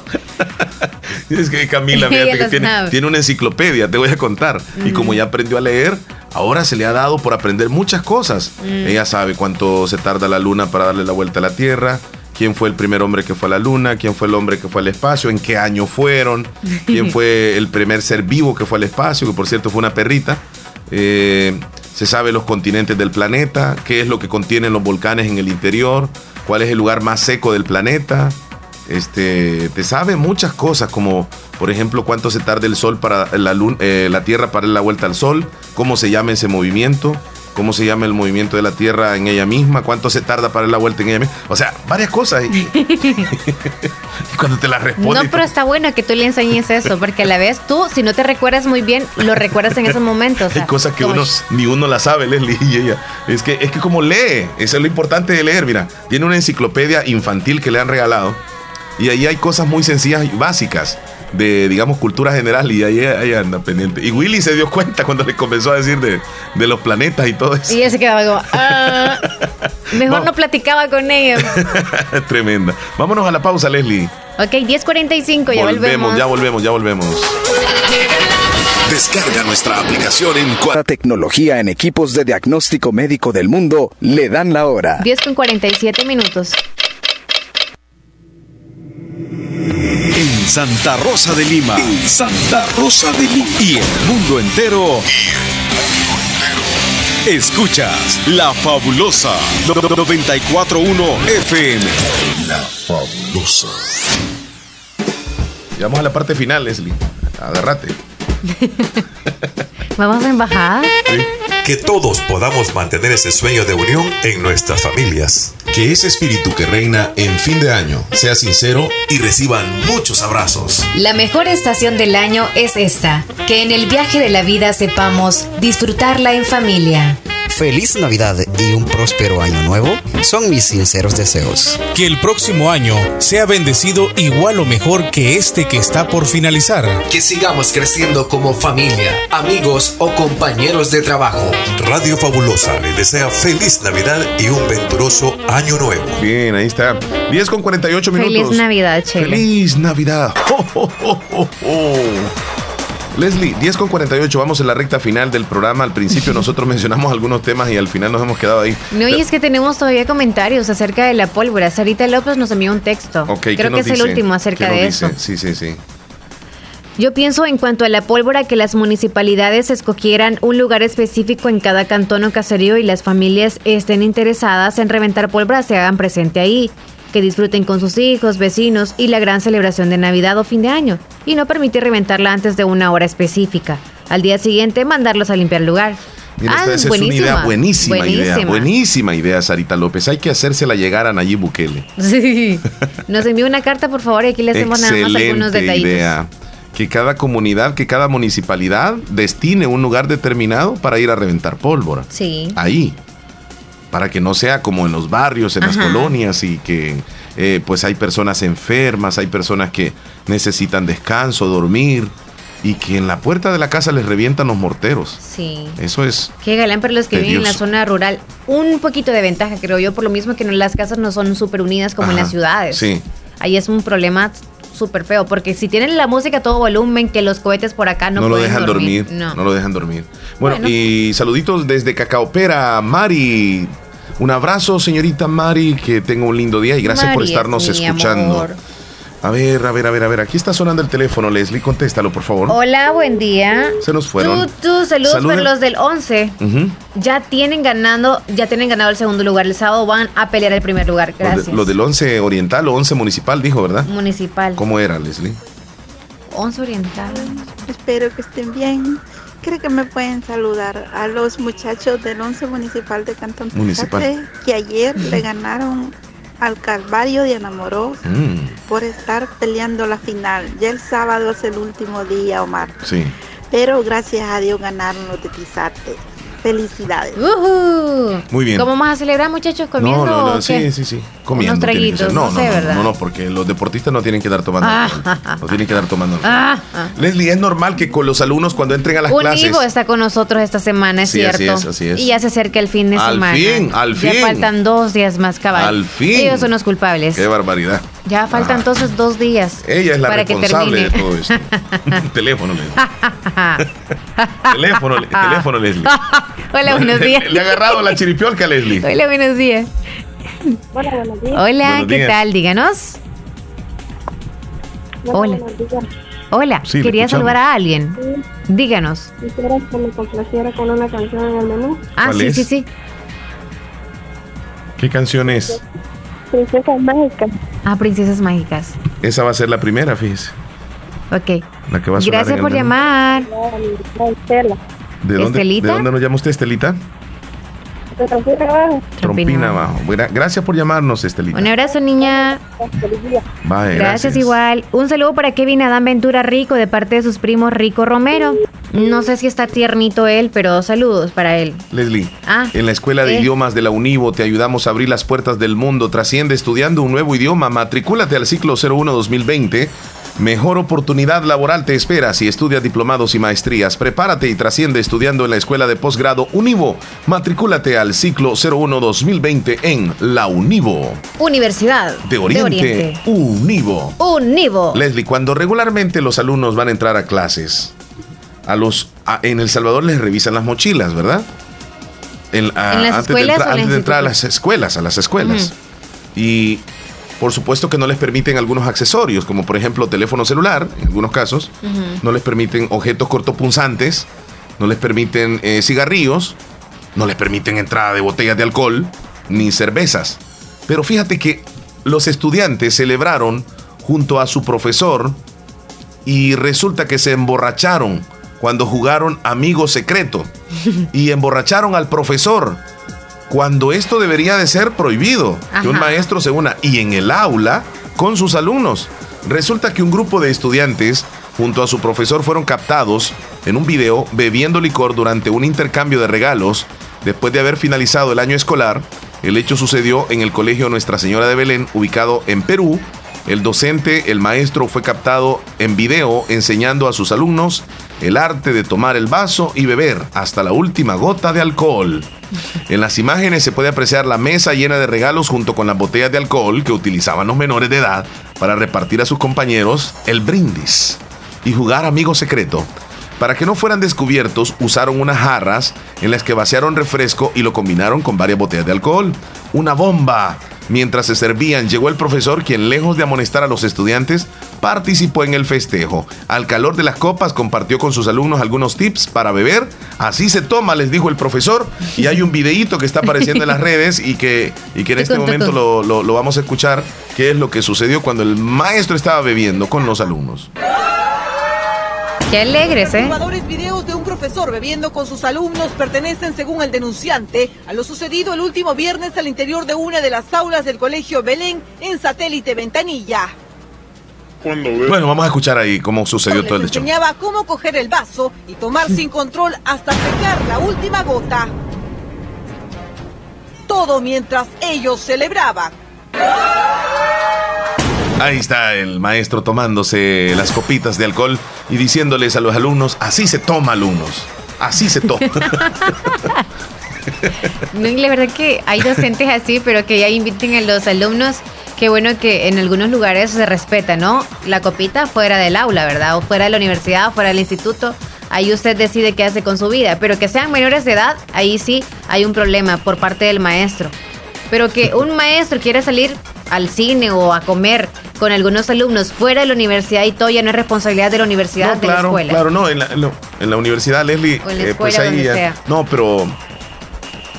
Es que Camila, fíjate que tiene, una enciclopedia, te voy a contar. Y como ya aprendió a leer, ahora se le ha dado por aprender muchas cosas. Mm. Ella sabe cuánto se tarda la luna para darle la vuelta a la Tierra, quién fue el primer hombre que fue a la luna, quién fue el hombre que fue al espacio, en qué año fueron, quién fue el primer ser vivo que fue al espacio, que por cierto fue una perrita. Eh, se sabe los continentes del planeta, qué es lo que contienen los volcanes en el interior, cuál es el lugar más seco del planeta. Este, te sabe muchas cosas, como por ejemplo cuánto se tarda el sol para la, eh, la Tierra para la vuelta al sol, cómo se llama ese movimiento, cómo se llama el movimiento de la Tierra en ella misma, cuánto se tarda para dar la vuelta en ella misma. O sea, varias cosas. Y, y cuando te las responde. No, pero está bueno que tú le enseñes eso, porque a la vez tú, si no te recuerdas muy bien, lo recuerdas en esos momentos. o sea, Hay cosas que uno ni uno la sabe, Leslie y ella. Es que, es que como lee, eso es lo importante de leer. Mira, tiene una enciclopedia infantil que le han regalado y ahí hay cosas muy sencillas y básicas de, digamos, cultura general y ahí, ahí anda pendiente. Y Willy se dio cuenta cuando le comenzó a decir de, de los planetas y todo eso. Y ella se quedaba como, ah, mejor no platicaba con ella. Tremenda. Vámonos a la pausa, Leslie. Ok, 10.45, ya volvemos. ya volvemos, ya volvemos. Descarga nuestra aplicación en La tecnología en equipos de diagnóstico médico del mundo le dan la hora. 10 con 47 minutos. En Santa Rosa de Lima. En Santa Rosa de Lima. Y el mundo entero. Escuchas La Fabulosa 941 FM. La Fabulosa. Llegamos a la parte final, Leslie. Agárrate. Vamos a embajada. Que todos podamos mantener ese sueño de unión en nuestras familias. Que ese espíritu que reina en fin de año sea sincero y reciban muchos abrazos. La mejor estación del año es esta, que en el viaje de la vida sepamos disfrutarla en familia. Feliz Navidad y un próspero año nuevo son mis sinceros deseos. Que el próximo año sea bendecido igual o mejor que este que está por finalizar. Que sigamos creciendo como familia, amigos o compañeros de trabajo. Radio Fabulosa les desea feliz Navidad y un venturoso año nuevo. Bien, ahí está. 10 con 48 minutos. Feliz Navidad, Chele. Feliz Navidad. Oh, oh, oh, oh, oh. Leslie, 10 con 48, vamos en la recta final del programa. Al principio nosotros mencionamos algunos temas y al final nos hemos quedado ahí. No, y es que tenemos todavía comentarios acerca de la pólvora. Sarita López nos envió un texto. Ok, ¿qué Creo que es el último acerca ¿Qué nos de dice? eso. Sí, sí, sí. Yo pienso en cuanto a la pólvora que las municipalidades escogieran un lugar específico en cada cantón o caserío y las familias estén interesadas en reventar pólvora se hagan presente ahí. Que disfruten con sus hijos, vecinos y la gran celebración de Navidad o fin de año, y no permitir reventarla antes de una hora específica. Al día siguiente, mandarlos a limpiar el lugar. Mira, esta Ah, es una buenísima. idea buenísima, idea. Buenísima. Buenísima idea, Sarita López. Hay que hacérsela llegar a Nayib Bukele. Sí. Nos envió una carta, por favor, y aquí le hacemos nada más algunos Excelente detallitos. idea. Que cada comunidad, que cada municipalidad destine un lugar determinado para ir a reventar pólvora. Sí. Ahí. Para que no sea como en los barrios, en las colonias y que eh, pues hay personas enfermas, hay personas que necesitan descanso, dormir y que en la puerta de la casa les revientan los morteros. Sí. Eso es Qué galán para los que viven en la zona rural. Un poquito de ventaja, creo yo, por lo mismo que no- las casas no son súper unidas como en las ciudades. Sí. Ahí es un problema súper feo, porque si tienen la música a todo volumen, que los cohetes por acá no, No, lo pueden dejan dormir. No. No. lo dejan dormir. Bueno, Bueno. y saluditos desde Cacaopera, Mari. Un abrazo, señorita Mari, que tenga un lindo día y gracias por Mari es estarnos mi escuchando. amor. A ver, a ver, a ver, a ver. Aquí está sonando el teléfono, Leslie. Contéstalo, por favor. Hola, buen día. Se nos fueron. Tú, tú, saludos Saluden. para los del 11. Ujú. Ya tienen ganando, ya tienen ganado el segundo lugar. El sábado van a pelear el primer lugar. Los, Gracias. de- los del 11 Oriental o 11 Municipal, dijo, ¿verdad? Municipal. ¿Cómo era, Leslie? 11 Oriental. Espero que estén bien. Creo que me pueden saludar a los muchachos del 11 municipal de Cantón Municipal. Que ayer le ganaron al Calvario de Enamoros Mm, por estar peleando la final. Ya el sábado es el último día, Omar. sí. Pero gracias a Dios ganaron los de Tizate. Felicidades. Muy bien. ¿Cómo vamos a celebrar, muchachos? ¿Comiendo? no, no, no, sí, qué? sí, sí. Comiendo. Unos traguitos, No, no sé, no, ¿verdad? no, no, porque los deportistas no tienen que dar tomando. Ah. No tienen que dar tomando. Ah, ah. Leslie, es normal que con los alumnos cuando entren a las Un clases. Ivo está con nosotros esta semana, es Sí, así cierto. es, así es. Y ya se acerca el fin de Al semana. fin, al Ya fin. faltan dos días más, cabal. Al fin. Ellos son los culpables. Qué barbaridad. Ya faltan entonces dos días. Ella es la para que responsable de todo esto. teléfono, Leslie. teléfono, le- teléfono, Leslie. Hola, buenos Le- días. Le, ha agarrado la chiripiolca, Leslie. Hola, buenos días. Hola, buenos días. Hola, Buenos ¿qué días. tal? Díganos. Hola. Hola, Sí, le quería saludar a alguien. Díganos. Quisiera que me complaciera con una canción en el menú. Ah, ¿Cuál sí, es? sí, sí. ¿Qué canción es? Princesa Mágica. Ah, Princesas Mágicas. Esa va a ser la primera, fíjese. Ok. La que va a Gracias por llamar. ¿De dónde, Estelita. ¿De dónde nos llama usted, Estelita? Trompina abajo. Buena- Gracias por llamarnos, Estelita. Un abrazo, niña. Vaya, Gracias, igual. Un saludo para Kevin Adán Ventura Rico de parte de sus primos Rico Romero. No sé si está tiernito él, pero saludos para él. Leslie, Ah, en la Escuela de eh. Idiomas de la Univo te ayudamos a abrir las puertas del mundo. Trasciende estudiando un nuevo idioma. Matricúlate al ciclo 01-2020. Mejor oportunidad laboral te espera si estudias diplomados y maestrías. Prepárate y trasciende estudiando en la Escuela de Posgrado Univo. Matricúlate al ciclo 01-2020 en la Univo. Universidad De Oriente, Univo. Univo. Leslie, cuando regularmente los alumnos van a entrar a clases, a los a- en El Salvador les revisan las mochilas, ¿verdad? En, a- ¿En las antes de, escuelas en antes de entrar a las escuelas, a las escuelas. Y por supuesto que no les permiten algunos accesorios, como por ejemplo teléfono celular, en algunos casos, no les permiten objetos cortopunzantes, no les permiten eh, cigarrillos, no les permiten entrada de botellas de alcohol, ni cervezas. Pero fíjate que los estudiantes celebraron junto a su profesor y resulta que se emborracharon cuando jugaron amigo secreto. Y emborracharon al profesor cuando esto debería de ser prohibido, que un maestro se una y en el aula con sus alumnos. Resulta que un grupo de estudiantes junto a su profesor fueron captados en un video bebiendo licor durante un intercambio de regalos después de haber finalizado el año escolar. El hecho sucedió en el Colegio Nuestra Señora de Belén, ubicado en Perú. El docente, el maestro, fue captado en video enseñando a sus alumnos el arte de tomar el vaso y beber hasta la última gota de alcohol. En las imágenes se puede apreciar la mesa llena de regalos junto con las botellas de alcohol que utilizaban los menores de edad para repartir a sus compañeros el brindis y jugar amigo secreto. Para que no fueran descubiertos, usaron unas jarras en las que vaciaron refresco y lo combinaron con varias botellas de alcohol. ¡Una bomba! Mientras se servían, llegó el profesor quien, lejos de amonestar a los estudiantes, participó en el festejo. Al calor de las copas compartió con sus alumnos algunos tips para beber. Así se toma, les dijo el profesor. Y hay un videíto que está apareciendo en las redes y que, y que en este momento lo, lo, lo vamos a escuchar, qué es lo que sucedió cuando el maestro estaba bebiendo con los alumnos. Qué alegres, ¿eh? Profesor bebiendo con sus alumnos pertenecen, según el denunciante, a lo sucedido el último viernes al interior de una de las aulas del colegio Belén en satélite Ventanilla. Bueno, vamos a escuchar ahí cómo sucedió todo el hecho. enseñaba cómo coger el vaso y tomar sin control hasta secar la última gota. Todo mientras ellos celebraban. Ahí está el maestro tomándose las copitas de alcohol y diciéndoles a los alumnos, así se toma alumnos, así se toma. No, la verdad que hay docentes así, pero que ya inviten a los alumnos. Qué bueno que en algunos lugares se respeta, ¿no? La copita fuera del aula, ¿verdad? O fuera de la universidad, o fuera del instituto. Ahí usted decide qué hace con su vida. Pero que sean menores de edad, ahí sí hay un problema por parte del maestro. Pero que un maestro quiera salir al cine o a comer con algunos alumnos fuera de la universidad y todo ya no es responsabilidad de la universidad, de la escuela. claro, no, en la, en la- en la universidad, Leslie, O en la eh, pues ahí ya- sea. no, pero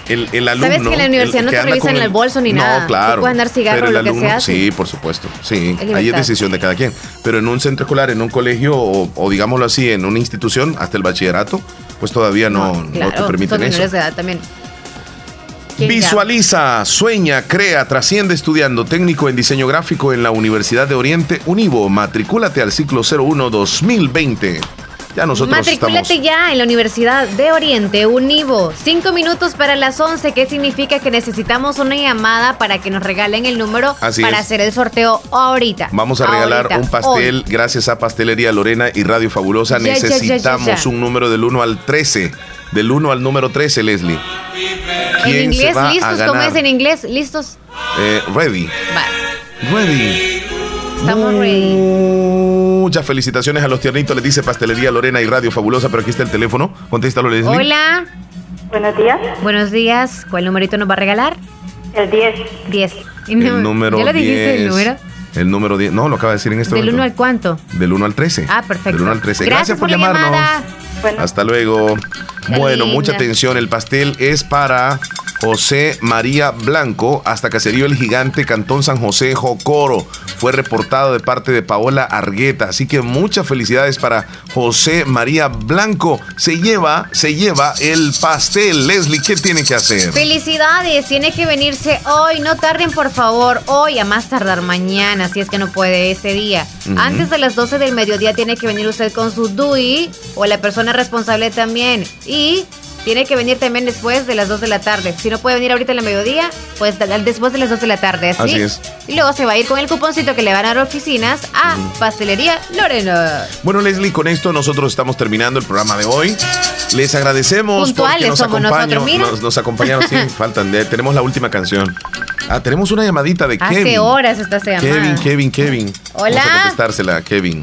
el, el alumno. Sabes que en la universidad el no te revisan el bolso ni nada. No, Tú claro. puedes andar cigarro, lo que alumno, sea, sí. Por supuesto, sí. Es. Ahí es decisión de cada quien. Pero en un centro escolar, en un colegio o, o digámoslo así, en una institución, hasta el bachillerato, pues todavía no, no Claro, te permiten son eso. menores de edad también. ¿Quién Visualiza, sueña, crea, trasciende estudiando técnico en diseño gráfico en la Universidad de Oriente Univo. Matricúlate al ciclo 01 2020. Ya nosotros Matricúlate estamos. ya en la Universidad de Oriente Univo. Cinco minutos para las 11, que significa que necesitamos una llamada para que nos regalen el número Así para es. hacer el sorteo ahorita. Vamos a regalar un pastel gracias a Pastelería Lorena y Radio Fabulosa. Ya, ya, Necesitamos ya. un número del 1 al 13. Del 1 al número 13, Leslie. hoy. En ¿Quién inglés, se va a listos, ¿cómo ganar? es en inglés? ¿Listos? Eh, ready. Va, Ready. estamos ready. Muchas felicitaciones a los tiernitos, les dice Pastelería Lorena y Radio Fabulosa, pero aquí está el teléfono. Contéstalo, Leslie. Hola. Buenos días. Buenos días. ¿Cuál numerito nos va a regalar? El 10. 10. El número ¿Ya lo dijiste el 10. número? El número 10. No, lo acaba de decir en este ¿Del 1 momento. al cuánto? Del 1 al 13. Ah, perfecto. Del 1 al 13. Gracias, por, la llamarnos. llamada. Hasta luego. Bueno, mucha atención. El pastel es para José María Blanco, hasta Caserío El Gigante, Cantón San José, Jocoro. Fue reportado de parte de Paola Argueta. Así que muchas felicidades para José María Blanco. Se lleva, se lleva el pastel. Leslie, ¿qué tiene que hacer? Felicidades, tiene que venirse hoy, no tarden por favor, hoy a más tardar mañana, si es que no puede ese día. Antes de las 12 del mediodía tiene que venir usted con su DUI o la persona responsable también. Y tiene que venir también después de las 2 de la tarde. Si no puede venir ahorita en la mediodía, pues después de las 2 de la tarde, ¿así? Así es. Y luego se va a ir con el cuponcito que le van a dar oficinas a Pastelería Lorena. Bueno, Leslie, con esto nosotros estamos terminando el programa de hoy. Les agradecemos Puntuales porque nos somos acompañan. nosotros, mira. Nos, nos acompañaron, sí, faltan. de- tenemos la última canción. Ah, tenemos una llamadita de Hace Kevin. horas está llamada. Kevin, Kevin, Kevin. Hola. Vamos a contestársela Kevin.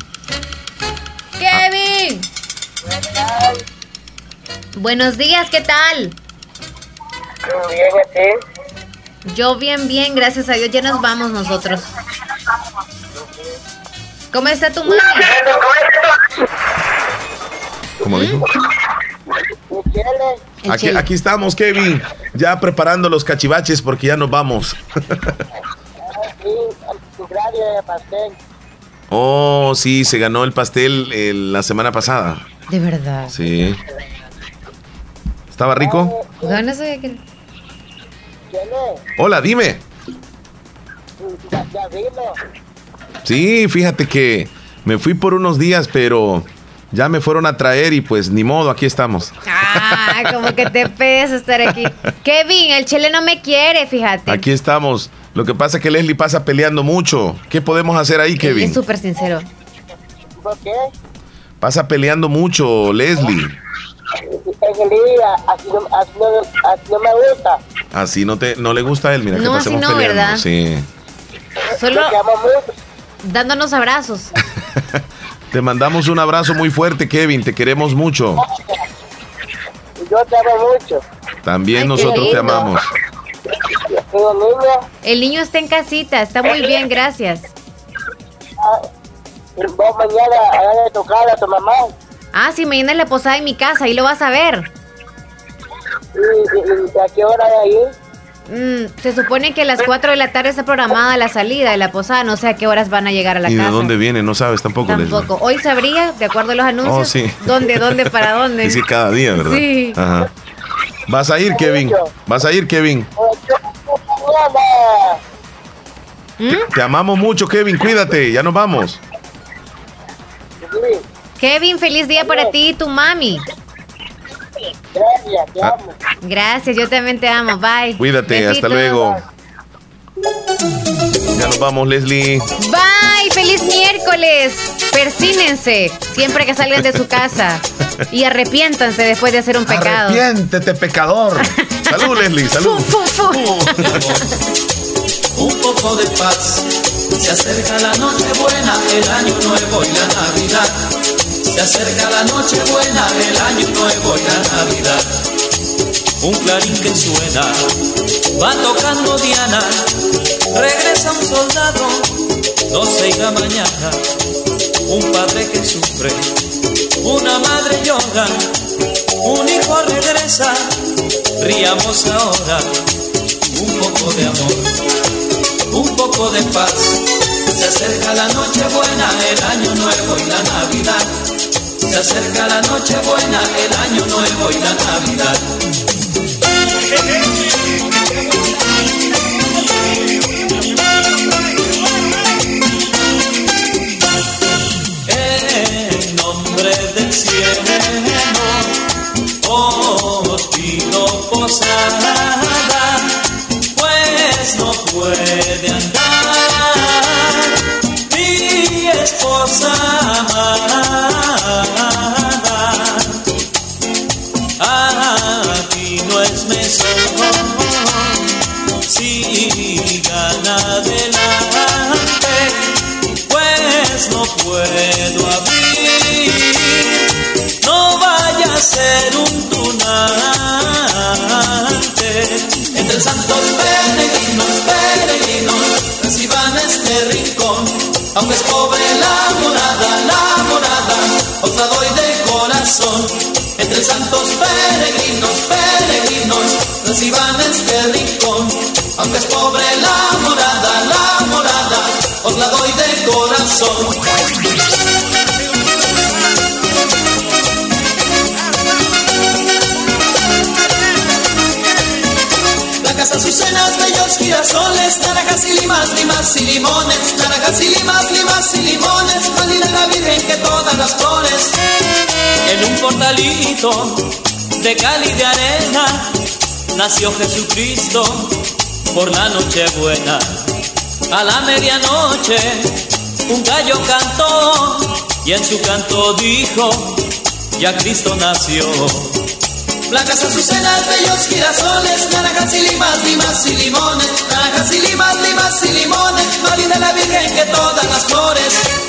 Kevin. Buenos días, ¿qué tal? Yo bien, bien, gracias a Dios. Ya nos vamos nosotros. ¿Cómo está tu mami? ¿Cómo dijo? Aquí, aquí estamos, Kevin. Ya preparando los cachivaches porque ya nos vamos. oh, sí, se ganó el pastel eh, la semana pasada. De verdad. Sí. ¿Estaba rico? Ganas de que- Hola, dime. Sí, fíjate que me fui por unos días, pero ya me fueron a traer y pues ni modo, aquí estamos. Ah, como que te pesa estar aquí. Kevin, el chile no me quiere, fíjate. Aquí estamos. Lo que pasa es que Leslie pasa peleando mucho. ¿Qué podemos hacer ahí, Es Kevin? súper sincero. Pasa peleando mucho, Leslie. En el día, así no, así no, así no me gusta. Así no te no le gusta a él, mira No, que así pasemos no, peleando. ¿verdad? Sí. Solo dándonos abrazos. Te mandamos un abrazo muy fuerte, Kevin. Te queremos mucho. Yo te amo mucho. También Ay, nosotros te amamos. El niño está en casita, está muy bien, gracias. vos mañana a de tocar a tu mamá. Ah, sí, mañana es la posada en mi casa, ahí lo vas a ver. ¿Y, a qué hora hay ahí? Mm, se supone que a las 4 de la tarde está programada la salida de la posada, no sé a qué horas van a llegar a la ¿Y casa. de dónde viene? No sabes tampoco. Tampoco. Hoy sabría, de acuerdo a los anuncios, Oh, sí. dónde, dónde, para dónde. Dice cada día, ¿verdad? Sí. Ajá. Vas a ir, Kevin. Vas a ir, Kevin. ¿Mm? Te, te amamos mucho, Kevin. Cuídate. Ya nos vamos. Kevin, feliz día para ti y tu mami. Gracias, te Ah. amo. Gracias, yo también te amo. Bye. Cuídate. Hasta luego. Ya nos vamos, Leslie. Bye, feliz miércoles. Persínense siempre que salgan de su casa y arrepiéntanse después de hacer un pecado. Arrepiéntete, pecador. Salud, Leslie. Salud. Fu, fu, fu. un poco de paz. Se acerca la noche buena, el año nuevo y la Navidad. Se acerca la noche buena, el año nuevo y la Navidad. Un clarín que suena, va tocando Diana. Regresa un soldado, doce y la mañana. Un padre que sufre, una madre llora. Un hijo regresa, riamos ahora. Un poco de amor un poco de paz. Se acerca la noche buena, el año nuevo y la Navidad. Se acerca la noche buena, el año nuevo y la Navidad. En nombre del cielo, os pido posada reciban este rincón. Aunque es pobre la morada, la morada, os la doy de corazón. Blancas azucenas, bellos girasoles, naranjas y limas, limas y limones, naranjas y limas, limas y limones, María la Virgen que todas las flores. En un portalito de cal y de arena nació Jesucristo por la noche buena. A la medianoche un gallo cantó y en su canto dijo, ya Cristo nació. Blancas azucenas, bellos girasoles, naranjas y limas, limas y limones, naranjas y limas, limas y limones, María de la Virgen que todas las flores.